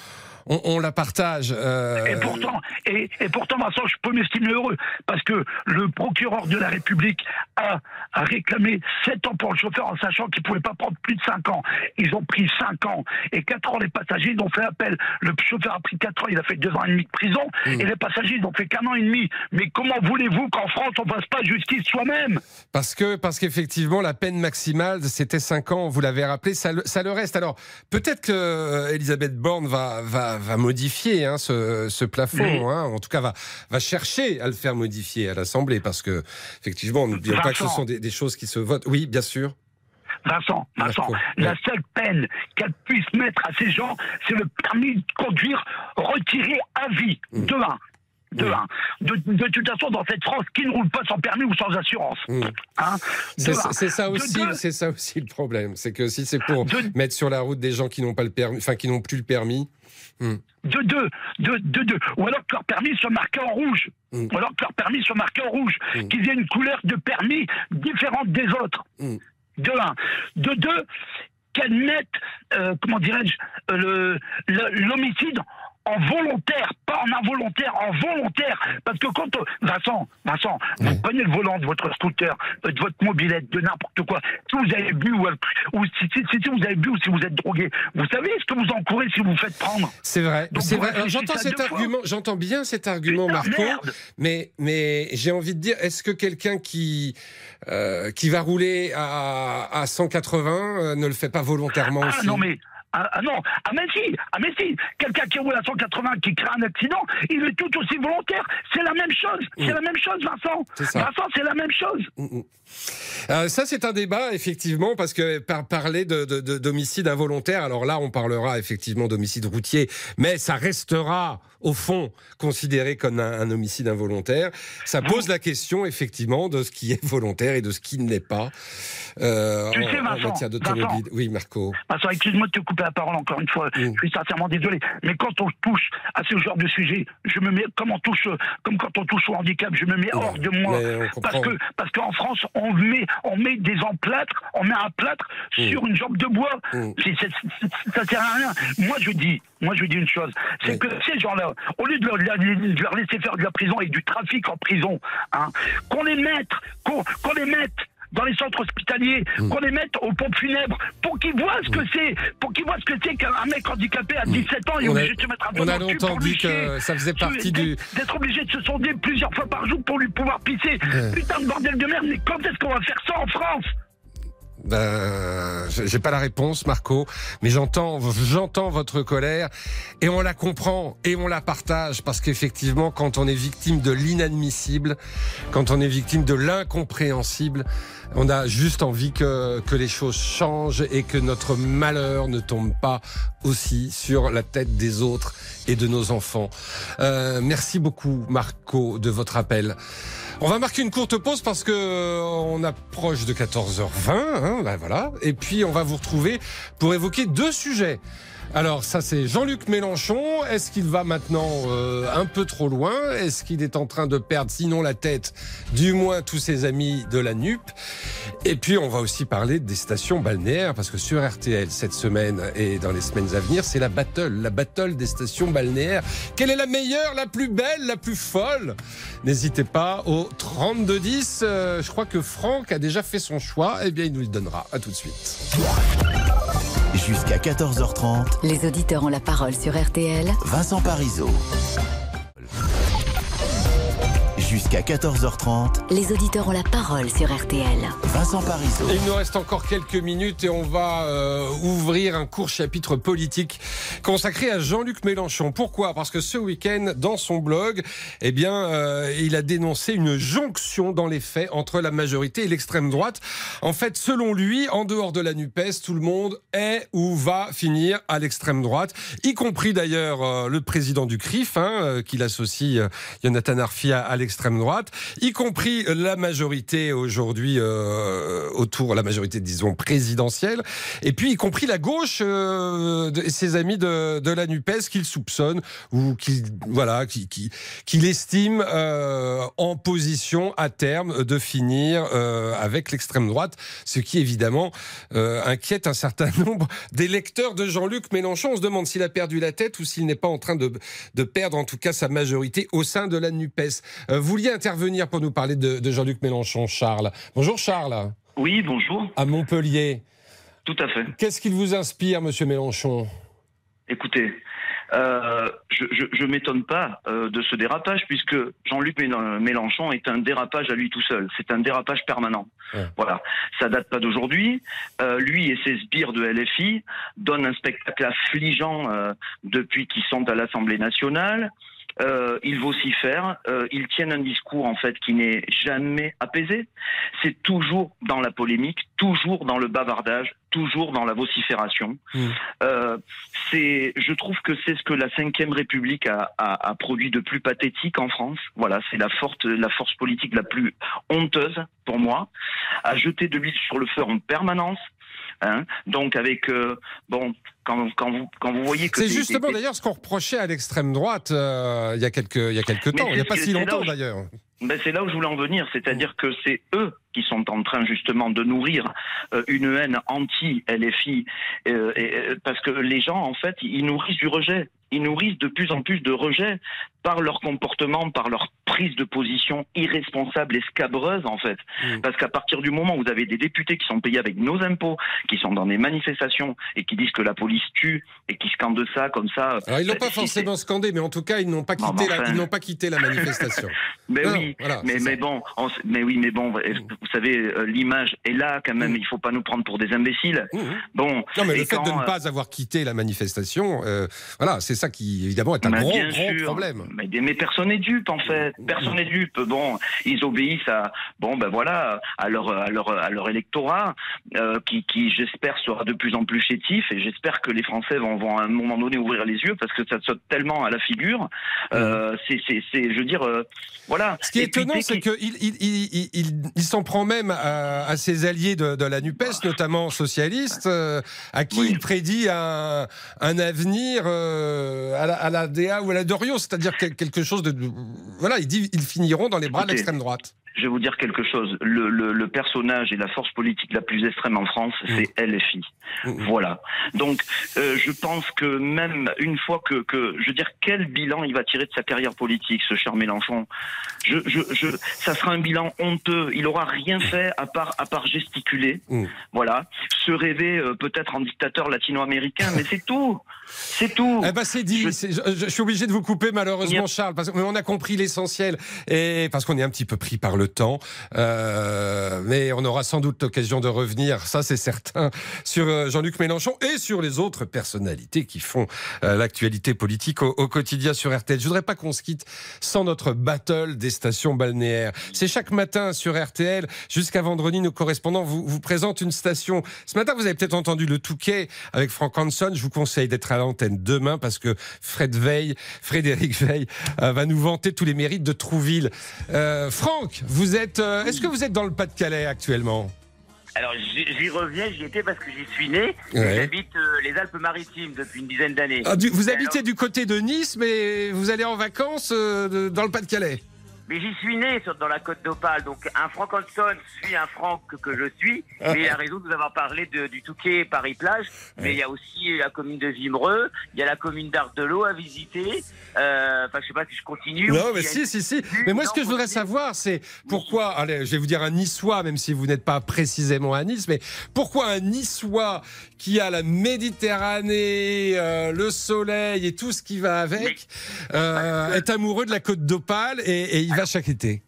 on, on la partage. euh, Et pourtant, et, et pourtant, Vincent, je peux m'estimer heureux parce que le procureur de la République a, a réclamé 7 ans pour le chauffeur en sachant qu'il ne pouvait pas prendre plus de 5 ans. Ils ont pris 5 ans et 4 ans les passagers, ils ont fait appel. Le chauffeur a pris 4 ans, il a fait 2 ans et demi de prison et les passagers, ils ont fait qu'un an et demi. Mais comment voulez-vous qu'en France, on fasse pas justice soi-même? Parce que parce qu'effectivement la peine maximale c'était 5 ans, vous l'avez rappelé, ça le, ça le reste. Alors peut-être que euh, Elisabeth Borne va va, va modifier hein, ce, ce plafond, Oui. hein, en tout cas va va chercher à le faire modifier à l'Assemblée parce que effectivement n'oublions pas que ce sont des, des choses qui se votent. Oui, bien sûr. Vincent, Vincent, la seule peine qu'elle puisse mettre à ces gens, c'est le permis de conduire retiré à vie. Mm. De un. De un. De, de toute façon, dans cette France, qui ne roule pas sans permis ou sans assurance hein De C'est ça aussi, c'est ça aussi le problème. C'est que si c'est pour mettre sur la route des gens qui n'ont pas le permis, enfin qui n'ont plus le permis. hmm. de deux, de, de deux, ou alors que leur permis soit marqué en rouge, Mm. ou alors que leur permis soit marqué en rouge, qu'ils aient une couleur de permis différente des autres. Mm. De un. De deux, qu'elles mettent, euh, comment dirais-je, euh, l'homicide en volontaire, pas en involontaire, en volontaire. Parce que quand... Vincent, Vincent, vous prenez le volant de votre scooter, euh, de votre mobilette, de n'importe quoi. Si vous avez bu ou, ou si, si- si vous avez bu ou si vous êtes drogué, vous savez ce que vous encourez si vous vous faites prendre. C'est vrai, c'est vrai. J'entends cet argument, bien cet argument, Putain, Marco, merde. mais mais j'ai envie de dire, est-ce que quelqu'un qui euh, qui va rouler à, à 180 euh, ne le fait pas volontairement Ah aussi? non mais ah, ah non, ah mais si, ah mais si, quelqu'un qui roule à 180 qui crée un accident, il est tout aussi volontaire. C'est la même chose, c'est la même chose, Vincent. Mm. Vincent, c'est la même chose. Euh, ça, c'est un débat, effectivement, parce que par parler de, de- de- d'homicide involontaire, alors là, on parlera effectivement d'homicide routier, mais ça restera, au fond, considéré comme un, un homicide involontaire. Ça pose la question, effectivement, de ce qui est volontaire et de ce qui ne l'est pas euh, Tu en, sais, en Vincent, matière d'automobile. Vincent. Oui, Marco. Vincent, excuse-moi de te couper la parole encore une fois. Mm. Je suis sincèrement désolé. Mais quand on touche à ce genre de sujet, je me mets comme on touche, comme quand on touche au handicap, je me mets hors de moi. Parce que parce qu'en France, on met on met des emplâtres, on met un plâtre Mm. sur une jambe de bois. C'est- c'est- ça sert à rien. Moi, je dis, moi, je dis une chose, c'est que ces gens-là, au lieu de leur, de leur laisser faire de la prison et du trafic en prison, hein, qu'on les mette, qu'on les mette dans les centres hospitaliers, Mm. qu'on les mette aux pompes funèbres, pour qu'ils voient ce que c'est, pour qu'ils voient ce que c'est qu'un mec handicapé à 17 ans est Mm. On a- obligé de se mettre un peu on a longtemps dit que ça faisait partie du- D'être obligé de se sonder plusieurs fois par jour pour lui pouvoir pisser. Putain de bordel de merde, mais quand est-ce qu'on va faire ça en France? Ben, j'ai pas la réponse, Marco, mais j'entends, j'entends votre colère et on la comprend et on la partage parce qu'effectivement, quand on est victime de l'inadmissible, quand on est victime de l'incompréhensible, on a juste envie que, que les choses changent et que notre malheur ne tombe pas aussi sur la tête des autres et de nos enfants. Euh, merci beaucoup, Marco, de votre appel. On va marquer une courte pause parce que euh, on approche de 14h20, hein, ben voilà. Et puis on va vous retrouver pour évoquer deux sujets. Alors ça c'est Jean-Luc Mélenchon. Est-ce qu'il va maintenant euh, un peu trop loin? Est-ce qu'il est en train de perdre sinon la tête, du moins tous ses amis de la NUP? Et puis on va aussi parler des stations balnéaires parce que sur RTL cette semaine et dans les semaines à venir c'est la battle, la battle des stations balnéaires. Quelle est la meilleure, la plus belle, la plus folle? N'hésitez pas au 3210. Euh, je crois que Franck a déjà fait son choix. Eh bien il nous le donnera. À tout de suite. Jusqu'à 14h30, Les auditeurs ont la parole sur RTL. Vincent Parisot. Jusqu'à 14h30, Les auditeurs ont la parole sur RTL. Vincent Parisot. Il nous reste encore quelques minutes et on va euh, ouvrir un court chapitre politique consacré à Jean-Luc Mélenchon. Pourquoi? Parce que ce week-end, dans son blog, eh bien, euh, il a dénoncé une jonction dans les faits entre la majorité et l'extrême droite. En fait, selon lui, en dehors de la NUPES, tout le monde est ou va finir à l'extrême droite, y compris d'ailleurs euh, le président du CRIF, hein, euh, qu'il associe euh, Jonathan Arfi à, à l'extrême droite, y compris la majorité aujourd'hui euh, autour, la majorité disons présidentielle, et puis y compris la gauche euh, de- ses amis de, de la Nupes qu'il soupçonne ou qu'il voilà, qui qui estime euh, en position à terme de finir euh, avec l'extrême droite, ce qui évidemment inquiète un certain (laughs) nombre d'électeurs de Jean-Luc Mélenchon. On se demande s'il a perdu la tête ou s'il n'est pas en train de, de perdre en tout cas sa majorité au sein de la NUPES. Vous vouliez intervenir pour nous parler de, de Jean-Luc Mélenchon, Charles. Bonjour Charles. Oui, bonjour. À Montpellier. Tout à fait. Qu'est-ce qu'il vous inspire, monsieur Mélenchon? Écoutez, euh, je je m'étonne pas euh, de ce dérapage puisque Jean-Luc Mélen- Mélenchon est un dérapage à lui tout seul. C'est un dérapage permanent. Voilà, ça date pas d'aujourd'hui. Euh, lui et ses sbires de LFI donnent un spectacle affligeant depuis qu'ils sont à l'Assemblée nationale. Euh, ils vocifèrent, euh, ils tiennent un discours en fait qui n'est jamais apaisé. C'est toujours dans la polémique, toujours dans le bavardage, toujours dans la vocifération. Mmh. Euh, c'est, je trouve que c'est ce que la Cinquième République a, a, a produit de plus pathétique en France. Voilà, c'est la force, la force politique la plus honteuse pour moi, à jeter de l'huile sur le feu en permanence. Hein Donc avec euh, bon quand, quand vous quand vous voyez que C'est justement d'ailleurs ce qu'on reprochait à l'extrême droite euh, il y a quelques il y a quelques temps, il n'y a pas si longtemps d'ailleurs. Ben, c'est là où je voulais en venir, c'est-à-dire que c'est eux qui sont en train justement de nourrir euh, une haine anti-LFI, euh, euh, parce que les gens, en fait, ils nourrissent du rejet. Ils nourrissent de plus en plus de rejet par leur comportement, par leur prise de position irresponsable et scabreuse, en fait. Parce qu'à partir du moment où vous avez des députés qui sont payés avec nos impôts, qui sont dans des manifestations et qui disent que la police tue et qui scandent ça comme ça. Alors ils ben, pas forcément scandé, mais en tout cas ils n'ont pas Non, quitté la, enfin. ils n'ont pas quitté la manifestation. (laughs) Mais Non, oui, voilà, mais, mais bon, on mais oui, mais bon, vous savez, euh, l'image est là quand même. Il faut pas nous prendre pour des imbéciles. Bon, Non, mais le fait de ne euh, pas avoir quitté la manifestation, euh, voilà, c'est ça qui évidemment est un bah, gros, problème. Mais, mais personne n'est dupe en fait. Personne n'est dupe. Bon, ils obéissent à bon ben voilà à leur à leur à leur électorat euh, qui qui j'espère sera de plus en plus chétif et j'espère que les Français vont vont à un moment donné ouvrir les yeux parce que ça saute tellement à la figure. Euh, c'est je veux dire voilà. Ce qui est Et étonnant, c'est qu'ils- qu'il il, il, il, il- il s'en prend même à, à ses alliés de, de la NUPES, notamment socialistes, euh, à qui il prédit un, un avenir euh, à, la, à la DA ou à la Dorio, c'est-à-dire quel- quelque chose de... Voilà, il dit ils finiront dans les bras de l'extrême droite. Je vais vous dire quelque chose. Le, le, le personnage et la force politique la plus extrême en France, c'est LFI. Voilà. Donc, euh, je pense que même une fois que, que, je veux dire, quel bilan il va tirer de sa carrière politique, ce cher Mélenchon? Je, je, je, ça sera un bilan honteux. Il aura rien fait à part, à part gesticuler. Voilà. Se rêver euh, peut-être en dictateur latino-américain, mais c'est tout. C'est tout. Eh ben c'est dit. Je, je suis obligé de vous couper malheureusement, Charles, parce qu'on a compris l'essentiel et parce qu'on est un petit peu pris par le temps. Euh, mais on aura sans doute l'occasion de revenir, ça c'est certain, sur euh, Jean-Luc Mélenchon et sur les autres personnalités qui font euh, l'actualité politique au, quotidien sur RTL. Je voudrais pas qu'on se quitte sans notre battle des stations balnéaires. C'est chaque matin sur RTL jusqu'à vendredi. Nos correspondants vous, vous présentent une station. Ce matin, vous avez peut-être entendu le Touquet avec Franck Hanson. Je vous conseille d'être à l'antenne demain parce que Fred Veil, Frédéric Veil, euh, va nous vanter tous les mérites de Trouville. Euh, Franck, vous êtes, euh, est-ce que vous êtes dans le Pas-de-Calais actuellement Alors j'y reviens, j'y étais parce que j'y suis né. Ouais. J'habite euh, les Alpes-Maritimes depuis une dizaine d'années. Ah, Vous Et habitez alors- du côté de Nice, mais vous allez en vacances euh, de- dans le Pas-de-Calais. Mais j'y suis né sur, dans la côte d'Opale, donc un Franck Hanson suit un Franck que, je suis, Ah. mais il a raison de nous avoir parlé de- du Touquet Paris-Plage, mais il y a aussi la commune de Vimereux, il y a la commune d'Ardelot à visiter, Euh, enfin je sais pas si je continue. Non, mais si, si, si. Mais moi, ce que je voudrais savoir, c'est pourquoi, allez, je vais vous dire un Niçois, même si vous n'êtes pas précisément à Nice, mais pourquoi un Niçois qui a la Méditerranée, euh, le soleil et tout ce qui va avec, euh, est amoureux de la côte d'Opale et, et il va chaque été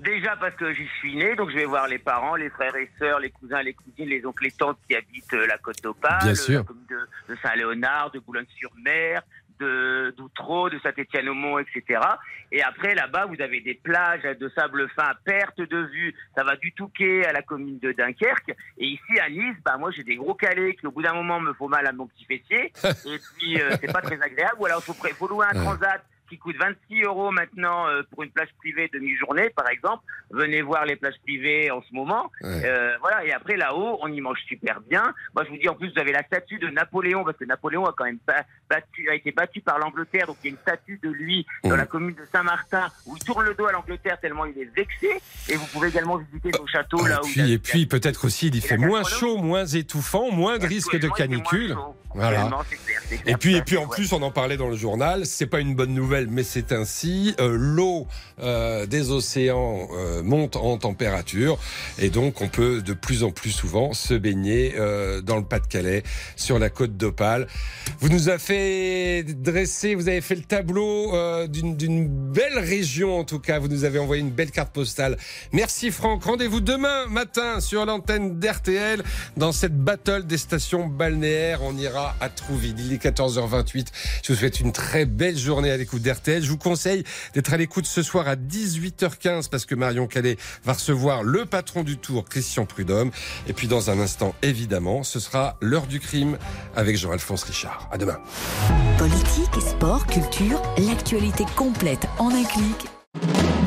Déjà parce que j'y suis né, donc je vais voir les parents, les frères et sœurs, les cousins, les cousines, les oncles et tantes qui habitent euh, la côte d'Opale, euh, sûr. la commune de, de Saint-Léonard, de Boulogne-sur-Mer, de d'Outreau, de Saint-Étienne-au-Mont, etc. Et après, là-bas, vous avez des plages de sable fin à perte de vue. Ça va du Touquet à la commune de Dunkerque. Et ici, à Nice, bah, moi, j'ai des gros calés qui, au bout d'un moment, me font mal à mon petit fessier. (laughs) et puis, euh, c'est pas très agréable. Ou alors, il faut, faut louer un transat qui coûte 26 euros maintenant euh, pour une plage privée demi-journée, par exemple. Venez voir les plages privées en ce moment. Ouais. Euh, voilà. Et après, là-haut, on y mange super bien. Moi, je vous dis, en plus, vous avez la statue de Napoléon, parce que Napoléon a quand même ba- battu, a été battu par l'Angleterre. Donc, il y a une statue de lui dans la commune de Saint-Martin où il tourne le dos à l'Angleterre tellement il est vexé. Et vous pouvez également visiter son château là où il a- Puis, et puis peut-être aussi, il fait moins chaud, moins étouffant, moins de risque de canicule. Voilà. Et puis, et puis en plus, on en parlait dans le journal. C'est pas une bonne nouvelle, mais c'est ainsi. Euh, L'eau euh, des océans euh, monte en température, et donc on peut de plus en plus souvent se baigner dans le Pas-de-Calais, sur la côte d'Opale. Vous nous avez fait dresser, vous avez fait le tableau d'une belle région en tout cas. Vous nous avez envoyé une belle carte postale. Merci Franck. Rendez-vous demain matin sur l'antenne d'RTL dans cette battle des stations balnéaires. On ira à Trouville. Il est 14h28. Je vous souhaite une très belle journée à l'écoute Je vous conseille d'être à l'écoute ce soir à 18h15 parce que Marion Calais va recevoir le patron du tour, Christian Prudhomme. Et puis dans un instant, évidemment, ce sera l'heure du crime avec Jean-Alphonse Richard. À demain. Politique, sport, culture, l'actualité complète en un clic